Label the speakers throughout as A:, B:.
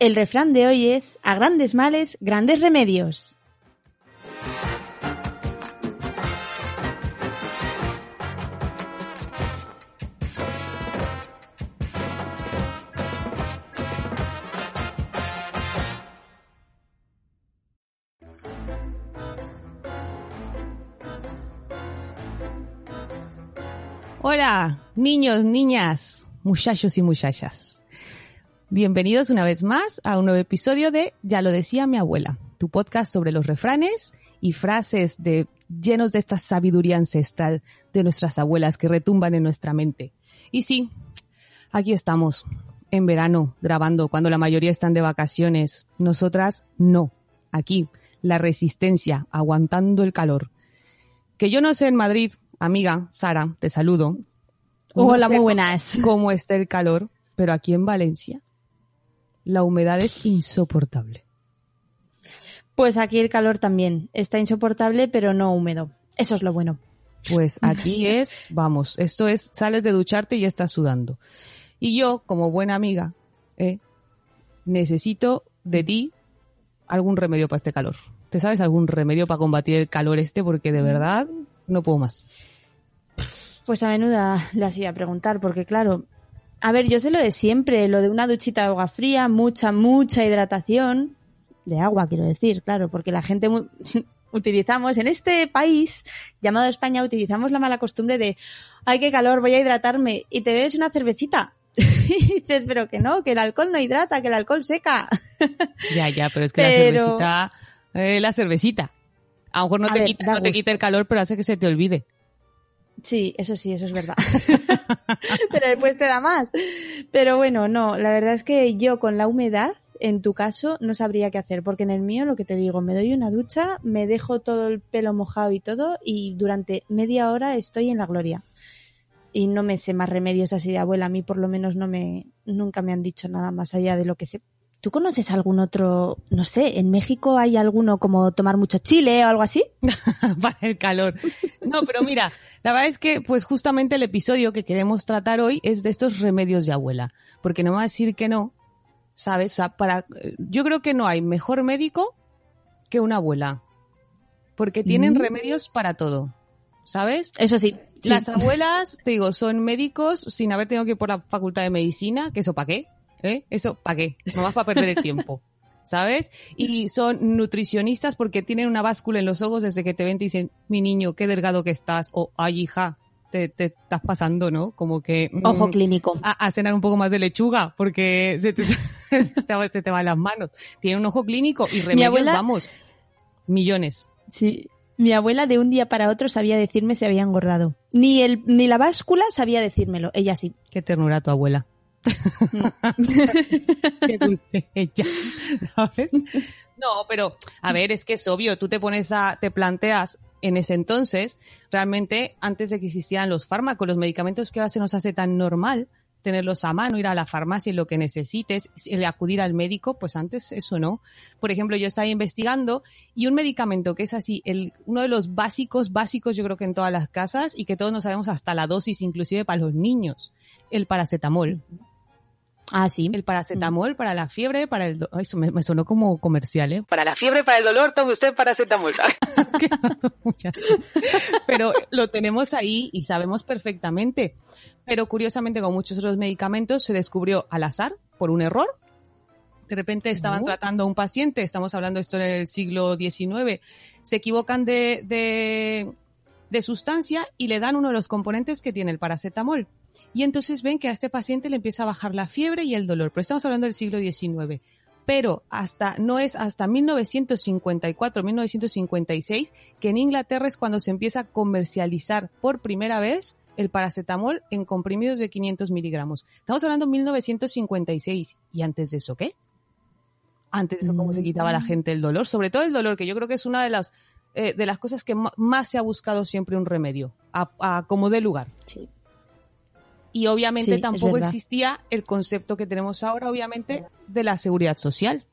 A: El refrán de hoy es, a grandes males, grandes remedios.
B: Hola, niños, niñas, muchachos y muchachas. Bienvenidos una vez más a un nuevo episodio de Ya lo decía mi abuela, tu podcast sobre los refranes y frases de llenos de esta sabiduría ancestral de nuestras abuelas que retumban en nuestra mente. Y sí, aquí estamos, en verano, grabando cuando la mayoría están de vacaciones. Nosotras no. Aquí, la resistencia, aguantando el calor. Que yo no sé en Madrid, amiga Sara, te saludo.
A: Hola,
B: No sé
A: muy buenas.
B: Cómo está el calor, pero aquí en Valencia la humedad es insoportable.
A: Pues aquí el calor también. Está insoportable, pero no húmedo. Eso es lo bueno.
B: Pues aquí es, vamos, esto es, sales de ducharte y ya estás sudando. Y yo, como buena amiga, eh, necesito de ti algún remedio para este calor. ¿Te sabes algún remedio para combatir el calor este? Porque de verdad no puedo más.
A: Pues a menuda le hacía preguntar, porque claro, a ver, yo sé lo de siempre, lo de una duchita de agua fría, mucha, mucha hidratación, de agua quiero decir, claro, porque la gente utilizamos, en este país llamado España, utilizamos la mala costumbre de, ay, qué calor, voy a hidratarme, y te bebes una cervecita. y dices, pero que no, que el alcohol no hidrata, que el alcohol seca.
B: Ya, ya, pero es que
A: Pero-
B: la cervecita, eh, la cervecita. A lo mejor no,
A: A
B: te,
A: ver,
B: quita, no te quita el calor, pero hace que se te olvide.
A: Sí, eso sí, eso es verdad. Pero después te da más. Pero bueno, no, la verdad es que yo con la humedad, en tu caso, no sabría qué hacer, porque en el mío lo que te digo, me doy una ducha, me dejo todo el pelo mojado y todo, y durante media hora estoy en la gloria. Y no me sé más remedios así de abuela, a mí por lo menos no me, nunca me han dicho nada más allá de lo que sé. ¿Tú conoces algún otro, no sé, en México hay alguno como tomar mucho chile o algo así?
B: para el calor. No, pero mira, la verdad es que pues justamente el episodio que queremos tratar hoy es de estos remedios de abuela, porque no me va a decir que no, ¿sabes? O sea, para yo creo que no hay mejor médico que una abuela, porque tienen
A: Mm.
B: remedios para todo, ¿sabes?
A: Eso sí. sí.
B: Las abuelas, te digo, son médicos sin haber tenido que ir por la facultad de medicina, que eso para qué, ¿eh? Eso para qué, no vas para perder el tiempo, ¿sabes? Y son nutricionistas porque tienen una báscula en los ojos desde que te ven y te dicen, mi niño, qué delgado que estás, o ay hija, te, te estás pasando, ¿no? Como que... mm,
A: Ojo clínico.
B: a, a cenar un poco más de lechuga porque se te, se se te van las manos. Tiene un ojo clínico y remedios,
A: abuela-
B: vamos, millones.
A: Sí. Mi abuela de un día para otro sabía decirme si había engordado. Ni el, ni la báscula sabía decírmelo. Ella sí.
B: Qué ternura tu abuela. Qué dulce ella, ¿sabes? No, pero a ver, es que es obvio, tú te pones a, te planteas en ese entonces, realmente antes de que existieran los fármacos, los medicamentos que ahora se nos hace tan normal tenerlos a mano, ir a la farmacia y lo que necesites, el acudir al médico, pues antes eso no. Por ejemplo, yo estaba investigando y un medicamento que es así, el, uno de los básicos, básicos yo creo que en todas las casas y que todos no sabemos hasta la dosis, inclusive para los niños, el paracetamol.
A: Ah, sí.
B: El paracetamol para la fiebre, para el... do- Ay, Eso me, me sonó como comercial, ¿eh? Para la fiebre, para el dolor, tome usted paracetamol. Muchas. Pero lo tenemos ahí y sabemos perfectamente. Pero curiosamente, con muchos otros medicamentos, se descubrió al azar, por un error. De repente estaban tratando a un paciente, estamos hablando de esto en el siglo XIX, se equivocan de, de, de sustancia y le dan uno de los componentes que tiene el paracetamol. Y entonces ven que a este paciente le empieza a bajar la fiebre y el dolor. Pero estamos hablando del siglo XIX. Pero hasta, no es hasta 1954, 1956, que en Inglaterra es cuando se empieza a comercializar por primera vez el paracetamol en comprimidos de 500 miligramos. Estamos hablando de 1956. ¿Y antes de eso qué? Antes de eso, ¿cómo se quitaba la gente el dolor? Sobre todo el dolor, que yo creo que es una de las, eh, de las cosas que más se ha buscado siempre un remedio, a, a como de lugar.
A: Sí.
B: Y obviamente
A: Sí,
B: tampoco existía el concepto que tenemos ahora, obviamente, de la seguridad social.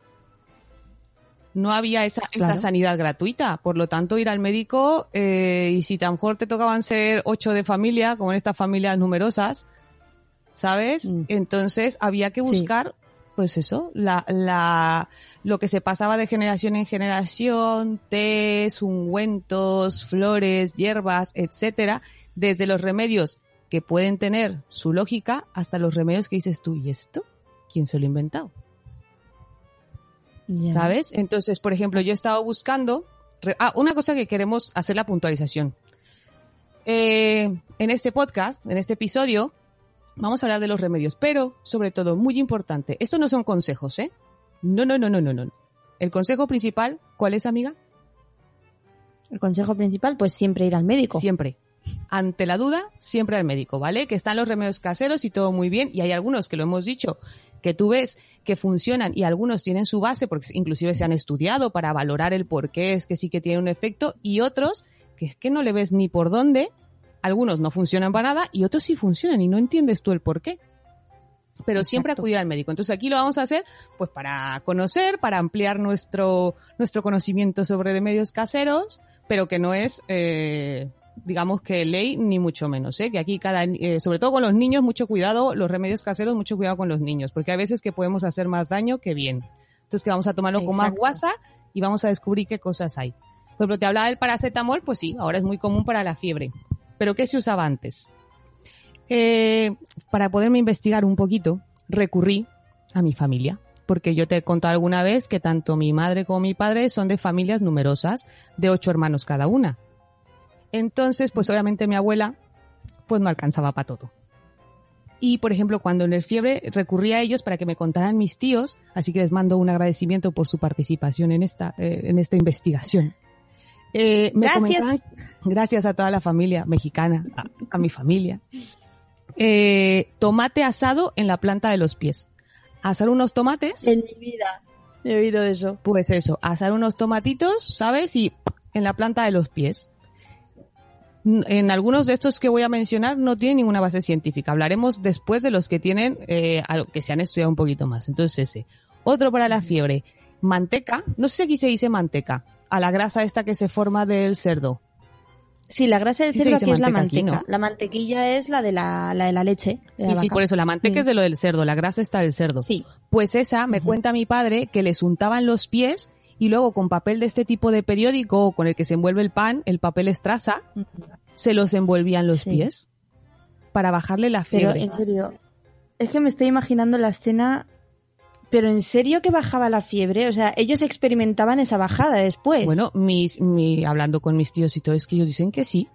B: No había esa, esa sanidad gratuita. Por lo tanto, ir al médico, eh, y si tan mejor te tocaban ser ocho de familia, como en estas familias numerosas, ¿sabes?
A: Mm.
B: Entonces había que
A: Sí.
B: Pues eso, la, la, lo que se pasaba de generación en generación, tés, ungüentos, flores, hierbas, etcétera, desde los remedios que pueden tener su lógica hasta los remedios que dices tú, ¿y esto? ¿Quién se lo ha inventado? ¿Sabes? Entonces, por ejemplo, yo he estado buscando. Ah, una cosa que queremos hacer la puntualización. Eh, en este podcast, en este episodio, vamos a hablar de los remedios, pero sobre todo, muy importante, esto no son consejos, ¿eh? No, no, no, no, no, no. El consejo principal, ¿cuál es, amiga?
A: El consejo principal, pues siempre ir al médico.
B: Siempre. Ante la duda, siempre al médico, ¿vale? Que están los remedios caseros y todo muy bien. Y hay algunos que lo hemos dicho, que tú ves que funcionan y algunos tienen su base, porque inclusive se han estudiado para valorar el por qué es que sí que tiene un efecto, y otros que es que no le ves ni por dónde. Algunos no funcionan para nada y otros sí funcionan y no entiendes tú el por qué. Pero siempre
A: Exacto.
B: acudir al médico. Entonces aquí lo vamos a hacer pues para conocer, para ampliar nuestro, nuestro conocimiento sobre remedios caseros, pero que no es, eh, digamos que ley ni mucho menos, ¿eh? que aquí cada, eh, sobre todo con los niños, mucho cuidado, los remedios caseros, mucho cuidado con los niños, porque hay veces que podemos hacer más daño que bien. Entonces que vamos a tomarlo con más
A: Exacto.
B: guasa y vamos a descubrir qué cosas hay. Por ejemplo, te hablaba del paracetamol, pues sí, ahora es muy común para la fiebre. Pero ¿qué se usaba antes? Eh, para poderme investigar un poquito, recurrí a mi familia, porque yo te he contado alguna vez que tanto mi madre como mi padre son de familias numerosas, de ocho hermanos cada una. Entonces, pues obviamente mi abuela, pues no alcanzaba para todo. Y, por ejemplo, cuando en el fiebre recurrí a ellos para que me contaran mis tíos, así que les mando un agradecimiento por su participación en esta, eh, en esta investigación. Eh, me
A: Gracias.
B: gracias a toda la familia mexicana, a, a mi familia. Eh, tomate asado en la planta de los pies. Asar unos tomates.
A: En mi vida he oído eso.
B: Pues eso, asar unos tomatitos, ¿sabes? Y en la planta de los pies. En algunos de estos que voy a mencionar no tienen ninguna base científica. Hablaremos después de los que tienen, eh, algo- que se han estudiado un poquito más. Entonces ese. Otro para la fiebre. Manteca. No sé si aquí se dice manteca. A la grasa esta que se forma del cerdo.
A: Sí, la grasa del
B: Sí
A: cerdo aquí es la
B: manteca aquí,
A: manteca.
B: ¿no?
A: La mantequilla es la de la, la de la leche. de
B: Sí,
A: la
B: sí,
A: vaca.
B: por eso la manteca
A: Mm.
B: es de lo del cerdo, la grasa está del cerdo.
A: Sí.
B: Pues esa, me cuenta mi padre, que les untaban los pies y luego con papel de este tipo de periódico o con el que se envuelve el pan, el papel estraza, se los envolvían los
A: Sí.
B: pies para bajarle la
A: Pero
B: fiebre.
A: en serio, es que me estoy imaginando la escena. Pero en serio que bajaba la fiebre, o sea, ellos experimentaban esa bajada después.
B: Bueno, mis, mi, hablando con mis tíos y todo, es que ellos dicen que sí,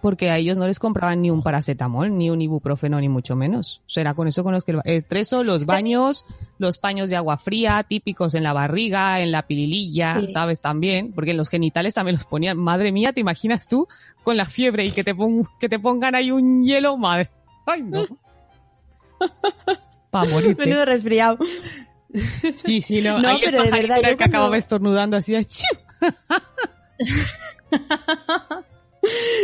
B: porque a ellos no les compraban ni un paracetamol, ni un ibuprofeno, ni mucho menos. O sea, era con eso con los que el estreso, los baños, los paños de agua fría, típicos en la barriga, en la pirililla,
A: Sí.
B: ¿sabes? También, porque en los genitales también los ponían. Madre mía, ¿te imaginas tú con la fiebre y que te, pon- que te pongan ahí un hielo? Madre. Ay, no. Pa' morirte.
A: Menudo resfriado.
B: Sí, sí, no.
A: No, pero de verdad, yo
B: que acababa
A: cuando-
B: estornudando así.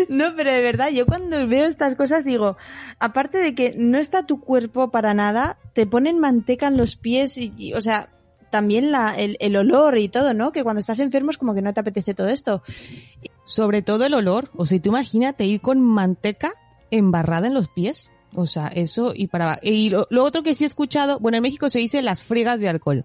A: No, pero de verdad, yo cuando veo estas cosas digo, aparte de que no está tu cuerpo para nada, te ponen manteca en los pies y, y, o sea, también la, el, el olor y todo, ¿no? Que cuando estás enfermo es como que no te apetece todo esto.
B: Sobre todo el olor. O sea, tú imagínate ir con manteca embarrada en los pies. O sea, eso y para... Y lo, lo otro que sí he escuchado, bueno, en México se dice las fregas de alcohol.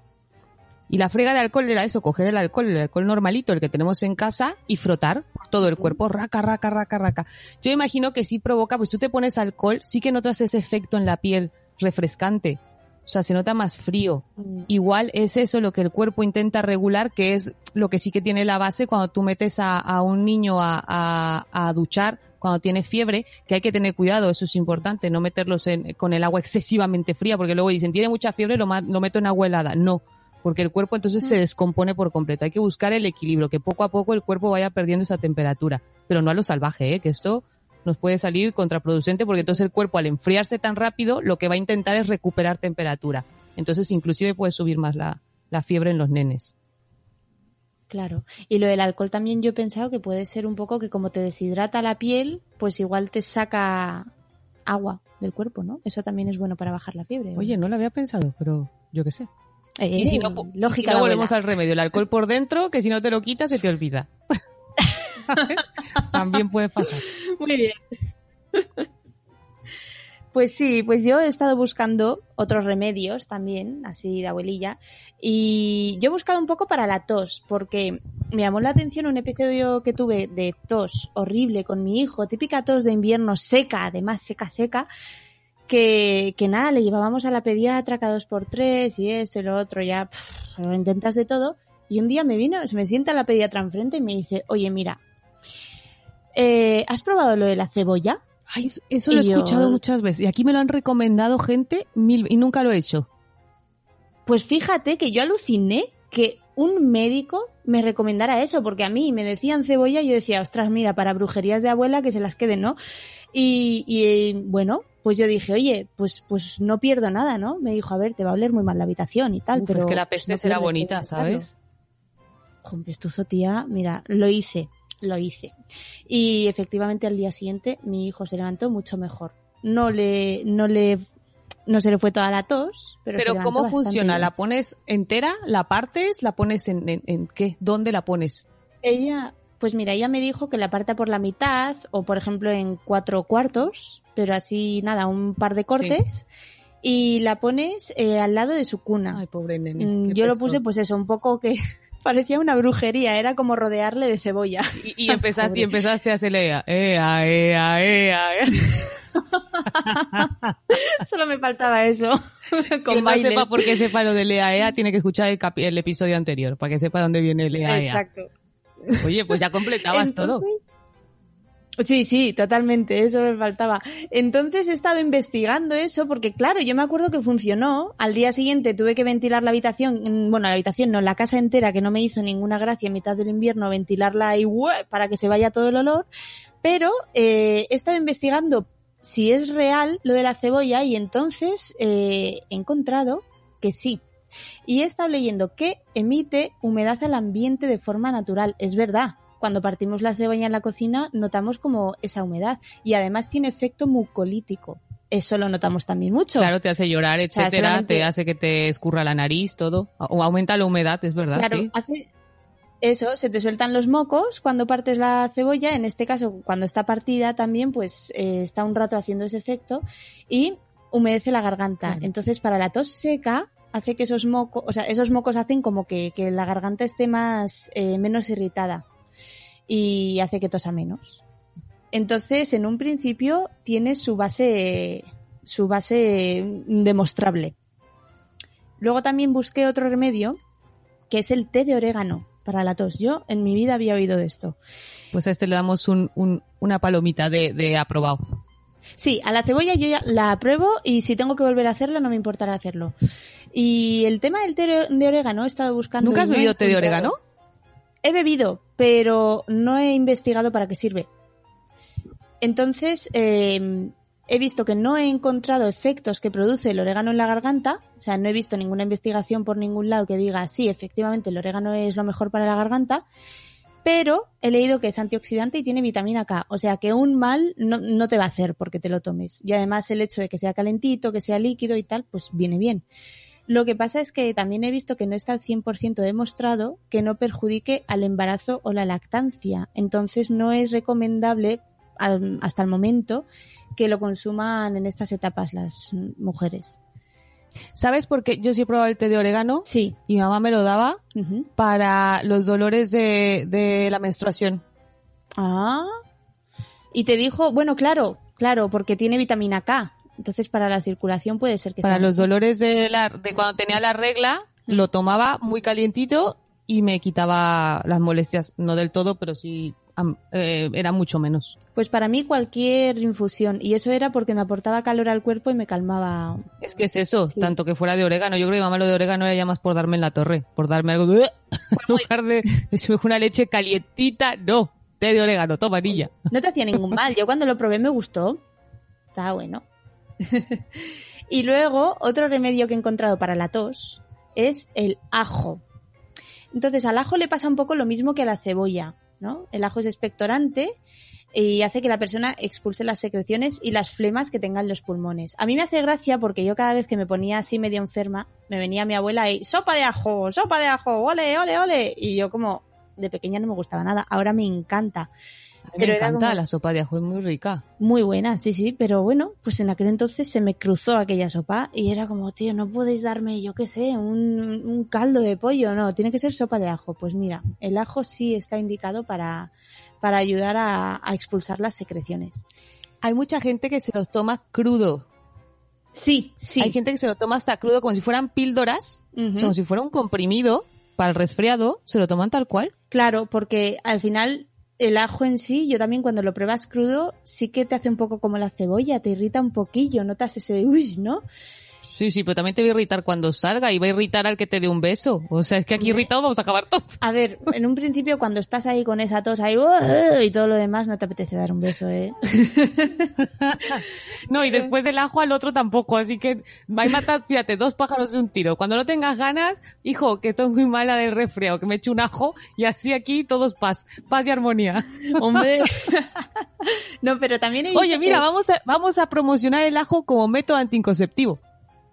B: Y la frega de alcohol era eso, coger el alcohol, el alcohol normalito, el que tenemos en casa, y frotar por todo el cuerpo, raca, raca, raca, raca. Yo imagino que sí provoca, pues tú te pones alcohol, sí que notas ese efecto en la piel refrescante. O sea, se nota más frío. Igual es eso lo que el cuerpo intenta regular, que es lo que sí que tiene la base cuando tú metes a, a un niño a, a- a duchar cuando tiene fiebre, que hay que tener cuidado, eso es importante, no meterlos en- con el agua excesivamente fría, porque luego dicen, tiene mucha fiebre, lo, lo meto en agua helada. No, porque el cuerpo entonces se descompone por completo. Hay que buscar el equilibrio, que poco a poco el cuerpo vaya perdiendo esa temperatura, pero no a lo salvaje, ¿eh? que esto nos puede salir contraproducente porque entonces el cuerpo al enfriarse tan rápido lo que va a intentar es recuperar temperatura. Entonces inclusive puede subir más la, la fiebre en los nenes.
A: Claro. Y lo del alcohol también yo he pensado que puede ser un poco que como te deshidrata la piel, pues igual te saca agua del cuerpo, ¿no? Eso también es bueno para bajar la fiebre. ¿o?
B: Oye, no lo había pensado, pero yo qué sé.
A: Eh,
B: y si no,
A: lógica
B: no volvemos
A: abuela.
B: al remedio, el alcohol por dentro, que si no te lo quitas se te olvida. También puede pasar.
A: Muy bien. Pues sí, pues yo he estado buscando otros remedios también, así de abuelilla, y yo he buscado un poco para la tos, porque me llamó la atención un episodio que tuve de tos horrible con mi hijo, típica tos de invierno seca, además seca, seca, que, que nada, le llevábamos a la pediatra cada dos por tres y eso y lo otro, ya pff, lo intentas de todo, y un día me vino, se me sienta la pediatra enfrente y me dice, oye, mira, eh, ¿has probado lo de la cebolla?
B: Ay, eso- lo he
A: yo-
B: escuchado muchas veces. Y aquí me lo han recomendado gente mil y nunca lo he hecho.
A: Pues fíjate que yo aluciné que un médico me recomendara eso, porque a mí me decían cebolla y yo decía, ostras, mira, para brujerías de abuela que se las queden, ¿no? Y, y, bueno, pues yo dije, oye, pues, pues no pierdo nada, ¿no? Me dijo, a ver, te va a oler muy mal la habitación y tal,
B: Uf,
A: pero...
B: es que la peste
A: no
B: será bonita,
A: de intentarlo".
B: ¿sabes?
A: Con pestuzo, tía, mira, lo hice, lo hice. Y efectivamente al día siguiente mi hijo se levantó mucho mejor. No le, no le, no se le fue toda la tos, pero, se
B: Pero ¿cómo funciona?
A: bien.
B: ¿La pones entera? ¿La partes? ¿La pones en, en, en qué? ¿Dónde la pones?
A: Ella, pues mira, ella me dijo que la parta por la mitad o por ejemplo en cuatro cuartos, pero así nada, un par de cortes. Y la pones eh, al lado de su cuna.
B: Ay, pobre nene.
A: Mm, Yo lo puse pues eso, un poco que parecía una brujería, era como rodearle de cebolla.
B: Y, y empezaste, y empezaste a hacerle ea, ea, ea, ea.
A: Solo me faltaba eso.
B: Quien
A: Con
B: no sepa por qué sepa lo del ea, ea, tiene que escuchar el, episodio anterior, para que sepa dónde viene el ea, ea.
A: Exacto.
B: Oye, pues ya completabas todo.
A: Sí, sí, totalmente, eso me faltaba. Entonces he estado investigando eso porque, claro, yo me acuerdo que funcionó. Al día siguiente tuve que ventilar la habitación, mm, bueno, la habitación no, la casa entera, que no me hizo ninguna gracia en mitad del invierno ventilarla y para que se vaya todo el olor. Pero eh, he estado investigando si es real lo de la cebolla y entonces eh, he encontrado que sí. Y he estado leyendo que emite humedad al ambiente de forma natural. Es verdad. Cuando partimos la cebolla en la cocina notamos como esa humedad y además tiene efecto mucolítico. eso lo notamos también mucho.
B: Claro, te hace llorar,
A: sea,
B: etcétera,
A: solamente-
B: te hace que te escurra la nariz, todo. O aumenta la humedad, es verdad,
A: Claro,
B: sí.
A: hace eso, se te sueltan los mocos cuando partes la cebolla, en este caso cuando está partida también, pues eh, está un rato haciendo ese efecto y humedece la garganta.
B: Claro.
A: Entonces para la tos seca hace que esos mocos, o sea, esos mocos hacen como que, que la garganta esté más, eh, menos irritada y hace que tosa menos. Entonces, en un principio tiene su base, su base demostrable. Luego también busqué otro remedio que es el té de orégano para la tos. Yo en mi vida había oído de esto.
B: Pues a este le damos un, un- una palomita de, de aprobado.
A: Sí, a la cebolla yo ya la apruebo y si tengo que volver a hacerlo no me importará hacerlo. Y el tema del té de orégano he estado buscando.
B: ¿Nunca has bebido té de orégano?
A: He bebido, pero no he investigado para qué sirve. Entonces, eh, he visto que no he encontrado efectos que produce el orégano en la garganta. O sea, no he visto ninguna investigación por ningún lado que diga, sí, efectivamente, el orégano es lo mejor para la garganta. Pero he leído que es antioxidante y tiene vitamina K. O sea, que un mal no te va a hacer porque te lo tomes. Y además el hecho de que sea calentito, que sea líquido y tal, pues viene bien. Lo que pasa es que también he visto que no está al 100% demostrado que no perjudique al embarazo o la lactancia. Entonces no es recomendable hasta el momento que lo consuman en estas etapas las mujeres.
B: ¿Sabes por qué yo sí he probado el té de orégano?
A: Sí.
B: Y mi mamá me lo daba para los dolores de, de la menstruación.
A: Ah. Y te dijo, bueno, claro, claro, porque tiene vitamina K. Entonces para la circulación puede ser que
B: Para
A: sea
B: los dolores de, la, de cuando tenía la regla, lo tomaba muy calientito y me quitaba las molestias. No del todo, pero sí eh, era mucho menos.
A: Pues para mí cualquier infusión. Y eso era porque me aportaba calor al cuerpo y me calmaba.
B: Es que es eso,
A: Sí.
B: tanto que fuera de orégano. Yo creo que mamá lo de orégano era ya más por darme en la torre, por darme algo de... en lugar de una leche calientita, no, té de orégano, toma niña.
A: No te hacía ningún mal. Yo cuando lo probé me gustó. Estaba bueno. y luego, otro remedio que he encontrado para la tos es el ajo. Entonces, al ajo le pasa un poco lo mismo que a la cebolla, ¿no? El ajo es expectorante y hace que la persona expulse las secreciones y las flemas que tengan los pulmones. A mí me hace gracia porque yo cada vez que me ponía así medio enferma, me venía mi abuela y sopa de ajo, sopa de ajo, ole, ole, ole. Y yo como de pequeña no me gustaba nada, ahora me encanta. Pero
B: me encanta, la sopa de ajo es muy rica.
A: Muy buena, sí, sí, pero bueno, pues en aquel entonces se me cruzó aquella sopa y era como, tío, no podéis darme, yo qué sé, un, un caldo de pollo, no, tiene que ser sopa de ajo. Pues mira, el ajo sí está indicado para, para ayudar a, a expulsar las secreciones.
B: Hay mucha gente que se los toma crudo.
A: Sí, sí.
B: Hay gente que se lo toma hasta crudo como si fueran píldoras, como si fuera un comprimido para el resfriado, se lo toman tal cual.
A: Claro, porque al final el ajo en sí, yo también cuando lo pruebas crudo, sí que te hace un poco como la cebolla, te irrita un poquillo, notas ese uy, ¿no?
B: Sí, sí, pero también te va a irritar cuando salga y va a irritar al que te dé un beso. O sea, es que aquí irritado vamos a acabar todo.
A: A ver, en un principio cuando estás ahí con esa tos ahí "Uah", y todo lo demás, no te apetece dar un beso, ¿eh?
B: No, y después del ajo al otro tampoco, así que ahí matas, fíjate, dos pájaros de un tiro. Cuando no tengas ganas, hijo, que estoy muy mala del resfriado, que me eche un ajo y así aquí todos paz, paz y armonía.
A: Hombre. no, pero también he visto
B: Oye, mira,
A: que-
B: vamos a, vamos a promocionar el ajo como método anticonceptivo.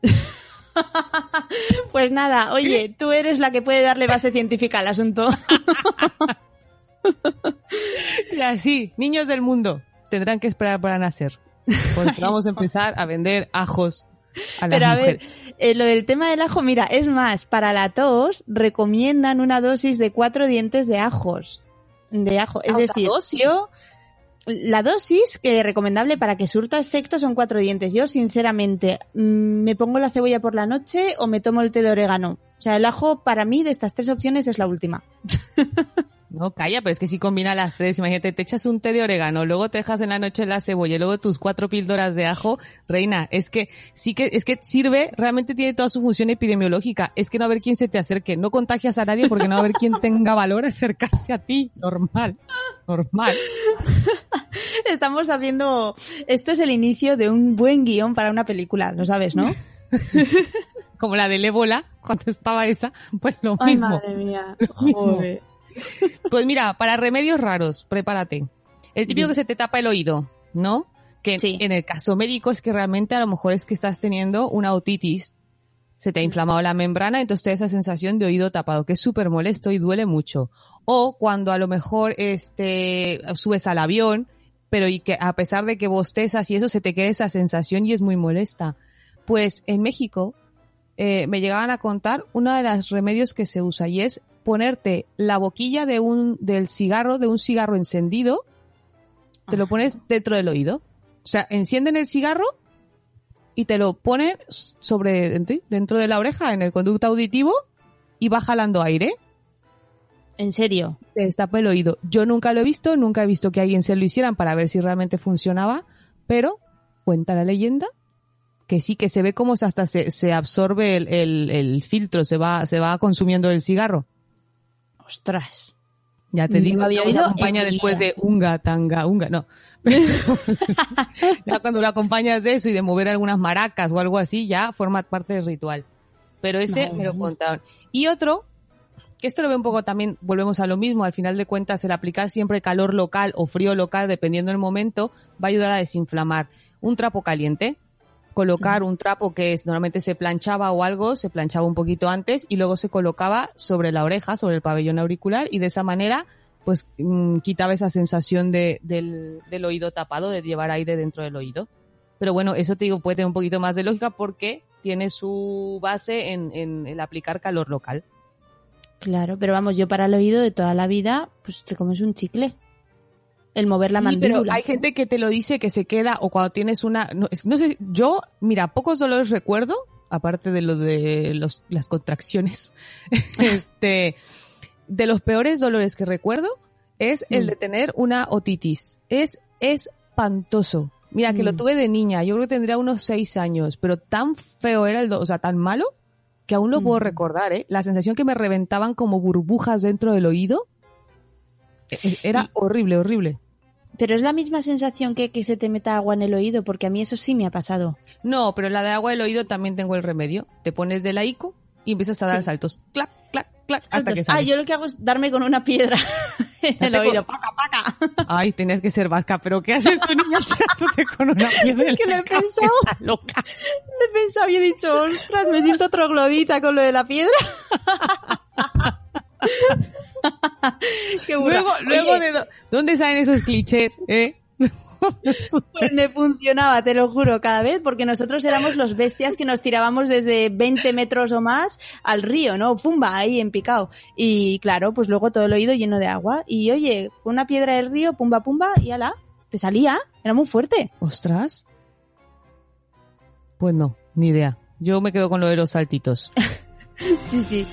A: Pues nada, oye, tú eres la que puede darle base científica al asunto.
B: Y así, niños del mundo, tendrán que esperar para nacer. Porque vamos a empezar a vender ajos a las
A: Pero a ver,
B: mujeres.
A: eh, lo del tema del ajo, mira, es más, para la tos recomiendan una dosis de cuatro dientes de ajos. De ajo. Es
B: Ah, o sea,
A: decir,
B: dosis.
A: yo, la dosis que recomendable para que surta efecto son cuatro dientes. Yo, sinceramente, mm, me pongo la cebolla por la noche o me tomo el té de orégano. O sea, el ajo para mí de estas tres opciones es la última.
B: No, calla, pero es que si combina las tres, imagínate, te echas un té de orégano, luego te dejas en la noche la cebolla, y luego tus cuatro píldoras de ajo, reina, es que sí que, es que sirve, realmente tiene toda su función epidemiológica, es que no va a haber quien se te acerque, no contagias a nadie porque no va a haber quien tenga valor a acercarse a ti, normal, normal.
A: Estamos haciendo, esto es el inicio de un buen guion para una película, lo sabes, ¿no?
B: Como la del ébola, cuando estaba esa, pues lo
A: Ay,
B: mismo.
A: madre mía. Joder.
B: Pues mira, para remedios raros, prepárate. El típico que se te tapa el oído, ¿no? Que
A: Sí.
B: en el caso médico es que realmente a lo mejor es que estás teniendo una otitis. Se te ha inflamado la membrana, entonces te da esa sensación de oído tapado, que es súper molesto y duele mucho. O cuando a lo mejor este, subes al avión, pero y que a pesar de que bostezas y eso se te queda esa sensación y es muy molesta. Pues en México eh, me llegaban a contar uno de los remedios que se usa y es ponerte la boquilla de un, del cigarro, de un cigarro encendido, te lo pones dentro del oído. O sea, encienden el cigarro y te lo ponen sobre dentro, de la oreja, en el conducto auditivo, y va jalando aire.
A: En serio.
B: Te destapa el oído. Yo nunca lo he visto, nunca he visto que alguien se lo hicieran para ver si realmente funcionaba, pero cuenta la leyenda que sí, que se ve como se- hasta se, se absorbe el, el- el filtro, se va, se va consumiendo el cigarro.
A: Ostras.
B: Ya te
A: No
B: digo,
A: lo había oído
B: acompaña después de unga, tanga, unga, no. ya cuando lo acompañas de eso y de mover algunas maracas o algo así, ya forma parte del ritual. Pero ese me lo contaron. Y otro, que esto lo veo un poco también, volvemos a lo mismo, al final de cuentas el aplicar siempre calor local o frío local, dependiendo del momento, va a ayudar a desinflamar. Un trapo caliente, colocar un trapo que es, normalmente se planchaba o algo, se planchaba un poquito antes y luego se colocaba sobre la oreja, sobre el pabellón auricular y de esa manera pues mm, quitaba esa sensación de, del, del oído tapado, de llevar aire dentro del oído. Pero bueno, eso te digo, puede tener un poquito más de lógica porque tiene su base en, en el aplicar calor local.
A: Claro, pero vamos, yo para el oído de toda la vida, pues te comes un chicle. El mover la mandíbula.
B: pero hay gente que te lo dice que se queda o cuando tienes una, no, sé, yo, mira, pocos dolores recuerdo, aparte de lo de los, las contracciones, este, de los peores dolores que recuerdo es el
A: Mm.
B: de tener una otitis. Es espantoso. Mira, que lo
A: Mm.
B: tuve de niña, yo creo que tendría unos seis años, pero tan feo era el, do- o sea, tan malo, que aún lo puedo
A: Mm. recordar,
B: recordar, ¿eh? La sensación que me reventaban como burbujas dentro del oído, e- era
A: Y-
B: horrible, horrible.
A: Pero es la misma sensación que que se te meta agua en el oído, porque a mí eso sí me ha pasado.
B: No, pero la de agua del oído también tengo el remedio. Te pones de la ICO y empiezas a dar
A: Sí.
B: saltos. Clac, clac, clac, hasta que sale.
A: ah, yo lo que hago es darme con una piedra en el oído. Paca, paca.
B: Ay, tenías que ser vasca, pero ¿qué haces tú, niña, con una piedra? en
A: que lo he pensado.
B: Loca.
A: Me he pensado y he dicho, ostras, me siento troglodita con lo de la piedra. Qué.
B: Luego, luego
A: Oye,
B: de do- ¿dónde salen esos clichés, eh?
A: Pues me funcionaba, te lo juro, cada vez, porque nosotros éramos los bestias que nos tirábamos desde 20 metros o más al río, ¿no? Pumba, ahí en picado. Y claro, pues luego todo el oído lleno de agua. Y oye, una piedra del río, pumba, pumba, y ala, te salía. Era muy fuerte.
B: Ostras. Pues no, ni idea. Yo me quedo con lo de los saltitos.
A: Sí, sí.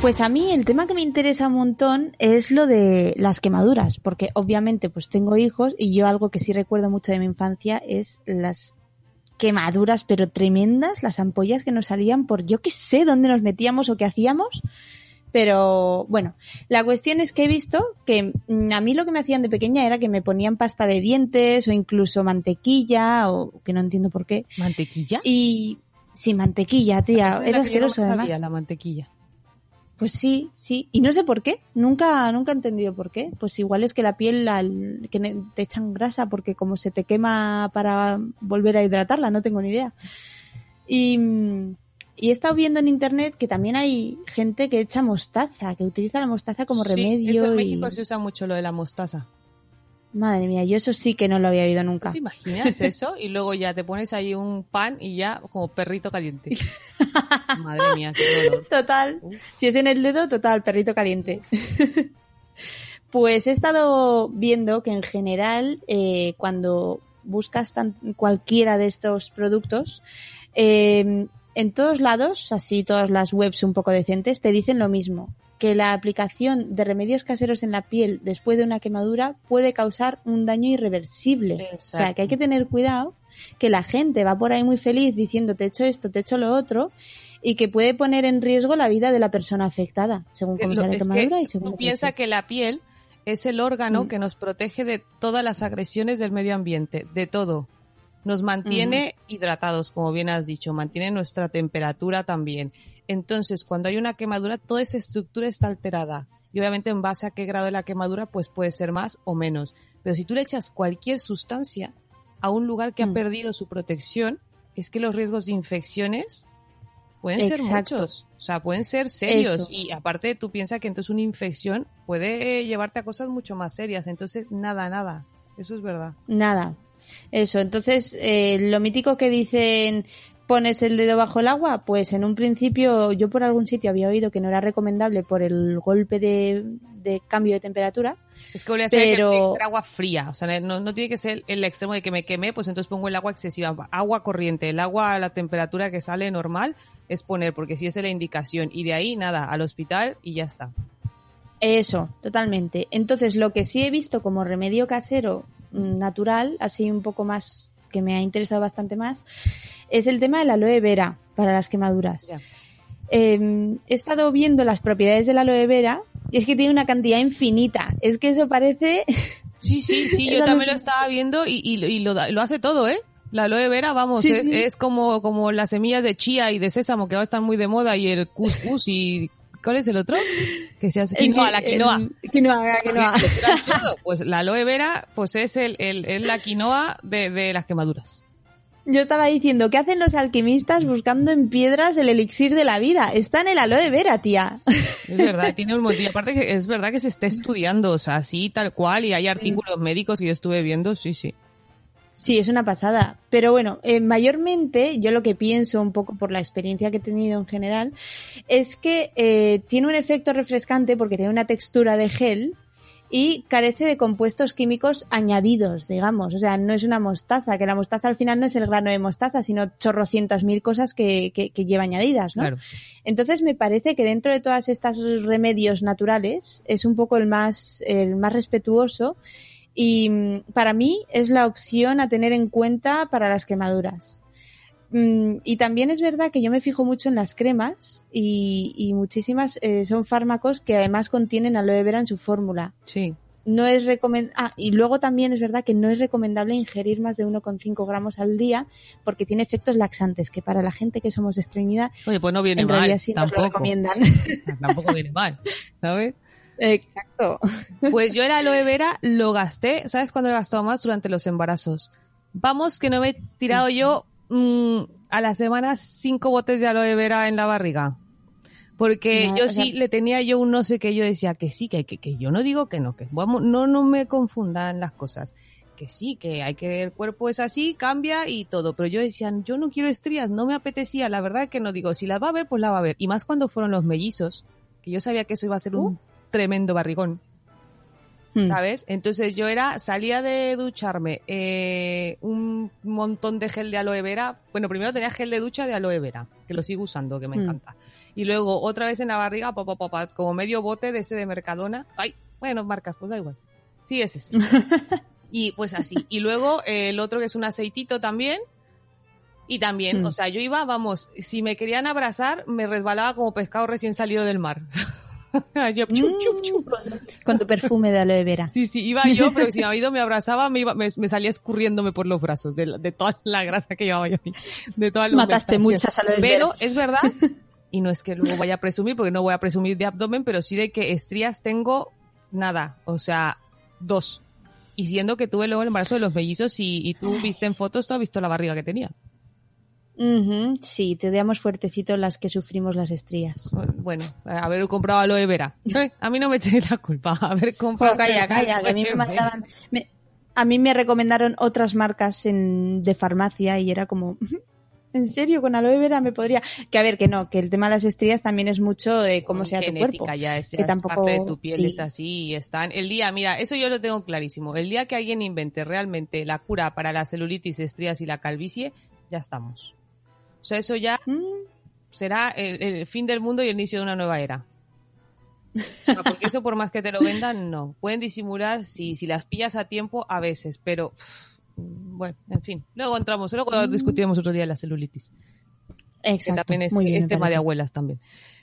A: Pues a mí el tema que me interesa un montón es lo de las quemaduras, porque obviamente pues tengo hijos y yo algo que sí recuerdo mucho de mi infancia es las quemaduras pero tremendas, las ampollas que nos salían por yo qué sé dónde nos metíamos o qué hacíamos. Pero bueno, la cuestión es que he visto que mm, a mí lo que me hacían de pequeña era que me ponían pasta de dientes o incluso mantequilla o que no entiendo por qué.
B: ¿Mantequilla?
A: Y sí, mantequilla, tía, era
B: no
A: asqueroso
B: me
A: además.
B: la mantequilla.
A: Pues sí, sí. Y no sé por qué. Nunca, nunca he entendido por qué. Pues igual es que la piel al- que te echan grasa porque como se te quema para volver a hidratarla, no tengo ni idea. Y, y he estado viendo en internet que también hay gente que echa mostaza, que utiliza la mostaza como
B: Sí,
A: remedio.
B: eso en
A: y-
B: México se usa mucho lo de la mostaza.
A: Madre mía, yo eso sí que no lo había oído nunca.
B: ¿Te imaginas eso? Y luego ya te pones ahí un pan y ya como perrito caliente. Madre mía, qué dolor.
A: Total.
B: Uf.
A: Si es en el dedo, total, perrito caliente. pues he estado viendo que en general, eh, cuando buscas tan- cualquiera de estos productos, eh, en todos lados, así todas las webs un poco decentes, te dicen lo mismo, que la aplicación de remedios caseros en la piel después de una quemadura puede causar un daño irreversible. O sea, que hay que tener cuidado, que la gente va por ahí muy feliz diciendo te he hecho esto, te he hecho lo otro, y que puede poner en riesgo la vida de la persona afectada, según
B: Es que
A: cómo
B: que
A: quemadura y según
B: tú
A: eches.
B: que la piel es el órgano
A: Mm.
B: que nos protege de todas las agresiones del medio ambiente, de todo. Nos mantiene hidratados, como bien has dicho, mantiene nuestra temperatura también. Entonces, cuando hay una quemadura, toda esa estructura está alterada. Y obviamente en base a qué grado de la quemadura, pues puede ser más o menos. Pero si tú le echas cualquier sustancia a un lugar que ha
A: Mm.
B: perdido su protección, es que los riesgos de infecciones pueden ser muchos. O sea, pueden ser serios.
A: Eso.
B: Y aparte, tú piensas que entonces una infección puede llevarte a cosas mucho más serias. Entonces, nada, nada. Eso es verdad.
A: Nada. Eso, entonces, eh, lo mítico que dicen, pones el dedo bajo el agua, pues en un principio yo por algún sitio había oído que no era recomendable por el golpe de, de cambio de temperatura.
B: Es que volví a ser que
A: Pero-
B: tiene que ser agua fría. O sea, no, no tiene que ser el extremo de que me quemé, pues entonces pongo el agua excesiva. Agua corriente, el agua a la temperatura que sale normal es poner, porque si es la indicación. Y de ahí, nada, al hospital y ya está.
A: Eso, totalmente. Entonces, lo que sí he visto como remedio casero mm, natural, así un poco más, que me ha interesado bastante más, es el tema del aloe vera para las quemaduras. Eh, he estado viendo las propiedades del aloe vera y es que tiene una cantidad infinita. Es que eso parece...
B: Sí, sí, sí, yo también lo estaba viendo y, y, y lo, hace todo, ¿eh? La aloe vera, vamos,
A: Sí,
B: es,
A: sí.
B: es como, como las semillas de chía y de sésamo que ahora están muy de moda y el couscous y... ¿Cuál es el otro? Que se hace... Quinoa, la quinoa.
A: El- quinoa, la quinoa.
B: Pues la aloe vera, pues es el, el, es la quinoa de, de las quemaduras.
A: Yo estaba diciendo, ¿qué hacen los alquimistas buscando en piedras el elixir de la vida? Está en el aloe vera, tía.
B: Es verdad, tiene un montón. Y aparte que es verdad que se está estudiando, o sea, así tal cual, y hay artículos médicos que yo estuve viendo, sí, sí.
A: Sí, es una pasada. Pero bueno, eh, mayormente yo lo que pienso un poco por la experiencia que he tenido en general es que eh, tiene un efecto refrescante porque tiene una textura de gel y carece de compuestos químicos añadidos, digamos. O sea, no es una mostaza, que la mostaza al final no es el grano de mostaza, sino chorrocientas mil cosas que, que, que lleva añadidas, ¿no?
B: Claro.
A: Entonces me parece que dentro de todas estas remedios naturales es un poco el más, el más respetuoso y mm, para mí es la opción a tener en cuenta para las quemaduras. Mm, Y también es verdad que yo me fijo mucho en las cremas y, y muchísimas eh, son fármacos que además contienen aloe vera en su fórmula.
B: Sí.
A: No es ah, y luego también es verdad que no es recomendable ingerir más de 1,5 gramos al día porque tiene efectos laxantes que para la gente que somos estreñida
B: Oye, pues no viene
A: en
B: mal,
A: realidad sí nos lo
B: tampoco.
A: recomiendan.
B: Tampoco viene mal, ¿sabes?
A: Exacto.
B: Pues yo el aloe vera lo gasté, ¿sabes cuándo lo he gastado más? Durante los embarazos. Vamos, que no me he tirado yo mm, a la semana cinco botes de aloe vera en la barriga. Porque yo
A: sea-
B: sí le tenía yo un no sé qué, yo decía que sí, que, que, que yo no digo que no, que vamos, no, no me confundan las cosas. Que sí, que hay que, el cuerpo es así, cambia y todo. Pero yo decía, yo no quiero estrías, no me apetecía. La verdad que no digo, si las va a ver, pues la va a ver. Y más cuando fueron los mellizos, que yo sabía que eso iba a ser un tremendo barrigón.
A: Hmm.
B: ¿sabes? Entonces yo era, salía de ducharme, eh, un montón de gel de aloe vera. Bueno, primero tenía gel de ducha de aloe vera, que lo sigo usando, que me
A: Mm.
B: encanta. Y luego otra vez en la barriga, pa, pa, pa, como medio bote de ese de Mercadona. Ay, bueno, marcas, pues da igual. Sí, ese sí. y pues así. Y luego eh, el otro que es un aceitito también. Y también,
A: Mm.
B: o sea, yo iba, vamos, si me querían abrazar, me resbalaba como pescado recién salido del mar. Yo, chup, chup, chup.
A: Mm, Con, con tu perfume de aloe vera.
B: Sí, sí, iba yo, pero si mi marido me abrazaba, me, iba, me, me salía escurriéndome por los brazos de, de toda la grasa que llevaba yo de toda la
A: Mataste muchas aloe
B: Pero es verdad, y no es que luego vaya a presumir, porque no voy a presumir de abdomen, pero sí de que estrías tengo nada, o sea, dos. Y siendo que tuve luego el embarazo de los mellizos y, y tú viste en fotos, tú has visto la barriga que tenía.
A: Sí, te odiamos fuertecito las que sufrimos las estrías.
B: Bueno, haber comprado aloe vera. Eh, A mí no me eché la culpa, haber comprado.
A: Calla, calla, que a mí me mandaban... me- a mí me recomendaron otras marcas en, de farmacia y era como... ¿En serio? ¿Con aloe vera me podría...? Que a ver, que no, que el tema de las estrías también es mucho de cómo sea tu
B: genética,
A: cuerpo.
B: ya es, ya
A: que
B: es
A: tampoco-
B: parte de tu piel,
A: sí.
B: es así y están. El día, mira, eso yo lo tengo clarísimo. El día que alguien invente realmente la cura para la celulitis, estrías y la calvicie, ya estamos. O sea, eso ya
A: Mm,
B: será el, el fin del mundo y el inicio de una nueva era. O sea, porque eso por más que te lo vendan, no. Pueden disimular si, si las pillas a tiempo a veces, pero pff, bueno, en fin. Luego entramos, luego discutiremos otro día la celulitis que
A: Exacto.
B: también es,
A: muy bien,
B: es tema de abuelas también.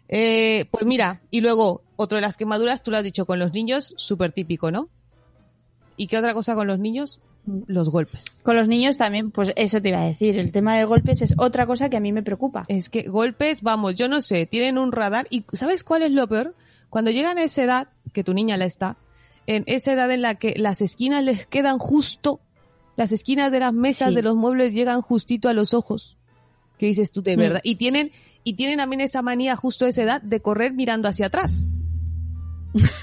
B: Eh, pues mira, y luego, otro de las quemaduras, tú lo has dicho, con los niños, súper típico, ¿no? ¿Y qué otra cosa con los niños? Los golpes.
A: Con los niños también, pues eso te iba a decir. El tema de golpes es otra cosa que a mí me preocupa.
B: Es que golpes, vamos, yo no sé, tienen un radar y ¿sabes cuál es lo peor? Cuando llegan a esa edad, que tu niña la está, en esa edad en la que las esquinas les quedan justo, las esquinas de las mesas,
A: Sí.
B: de los muebles llegan justito a los ojos. ¿Qué dices tú de
A: Mm.
B: verdad? Y tienen, y tienen también esa manía justo a esa edad de correr mirando hacia atrás.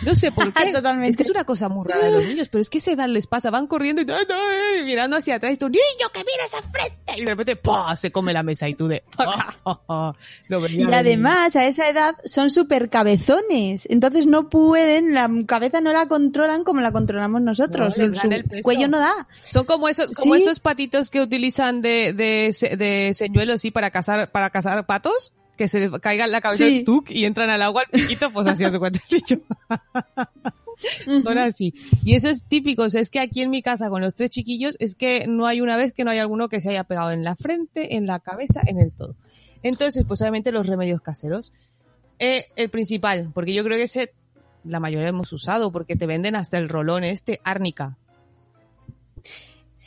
B: No sé por qué.
A: Totalmente.
B: Es que es una cosa muy rara de los niños, pero es que esa edad les pasa, van corriendo y ¡ay, ay! mirando hacia atrás y tú, niño, que mires a frente. Y de repente, ¡pah! se come la mesa y tú de, Lo veía
A: Y
B: venir.
A: además, a esa edad son súper cabezones. Entonces no pueden, la cabeza no la controlan como la controlamos nosotros.
B: No,
A: Su
B: el
A: cuello no da.
B: Son como esos, como
A: Sí.
B: esos patitos que utilizan de, de, se- de señuelos, sí, para cazar, para cazar patos, que se caigan la cabeza
A: Sí.
B: tuc y entran al agua al piquito, pues así hace cuenta el dicho. Son así. Y eso es típico, o sea, es que aquí en mi casa con los tres chiquillos es que no hay una vez que no hay alguno que se haya pegado en la frente, en la cabeza, en el todo. Entonces, pues obviamente los remedios caseros. Eh, el principal, porque yo creo que ese la mayoría hemos usado, porque te venden hasta el rolón este, árnica.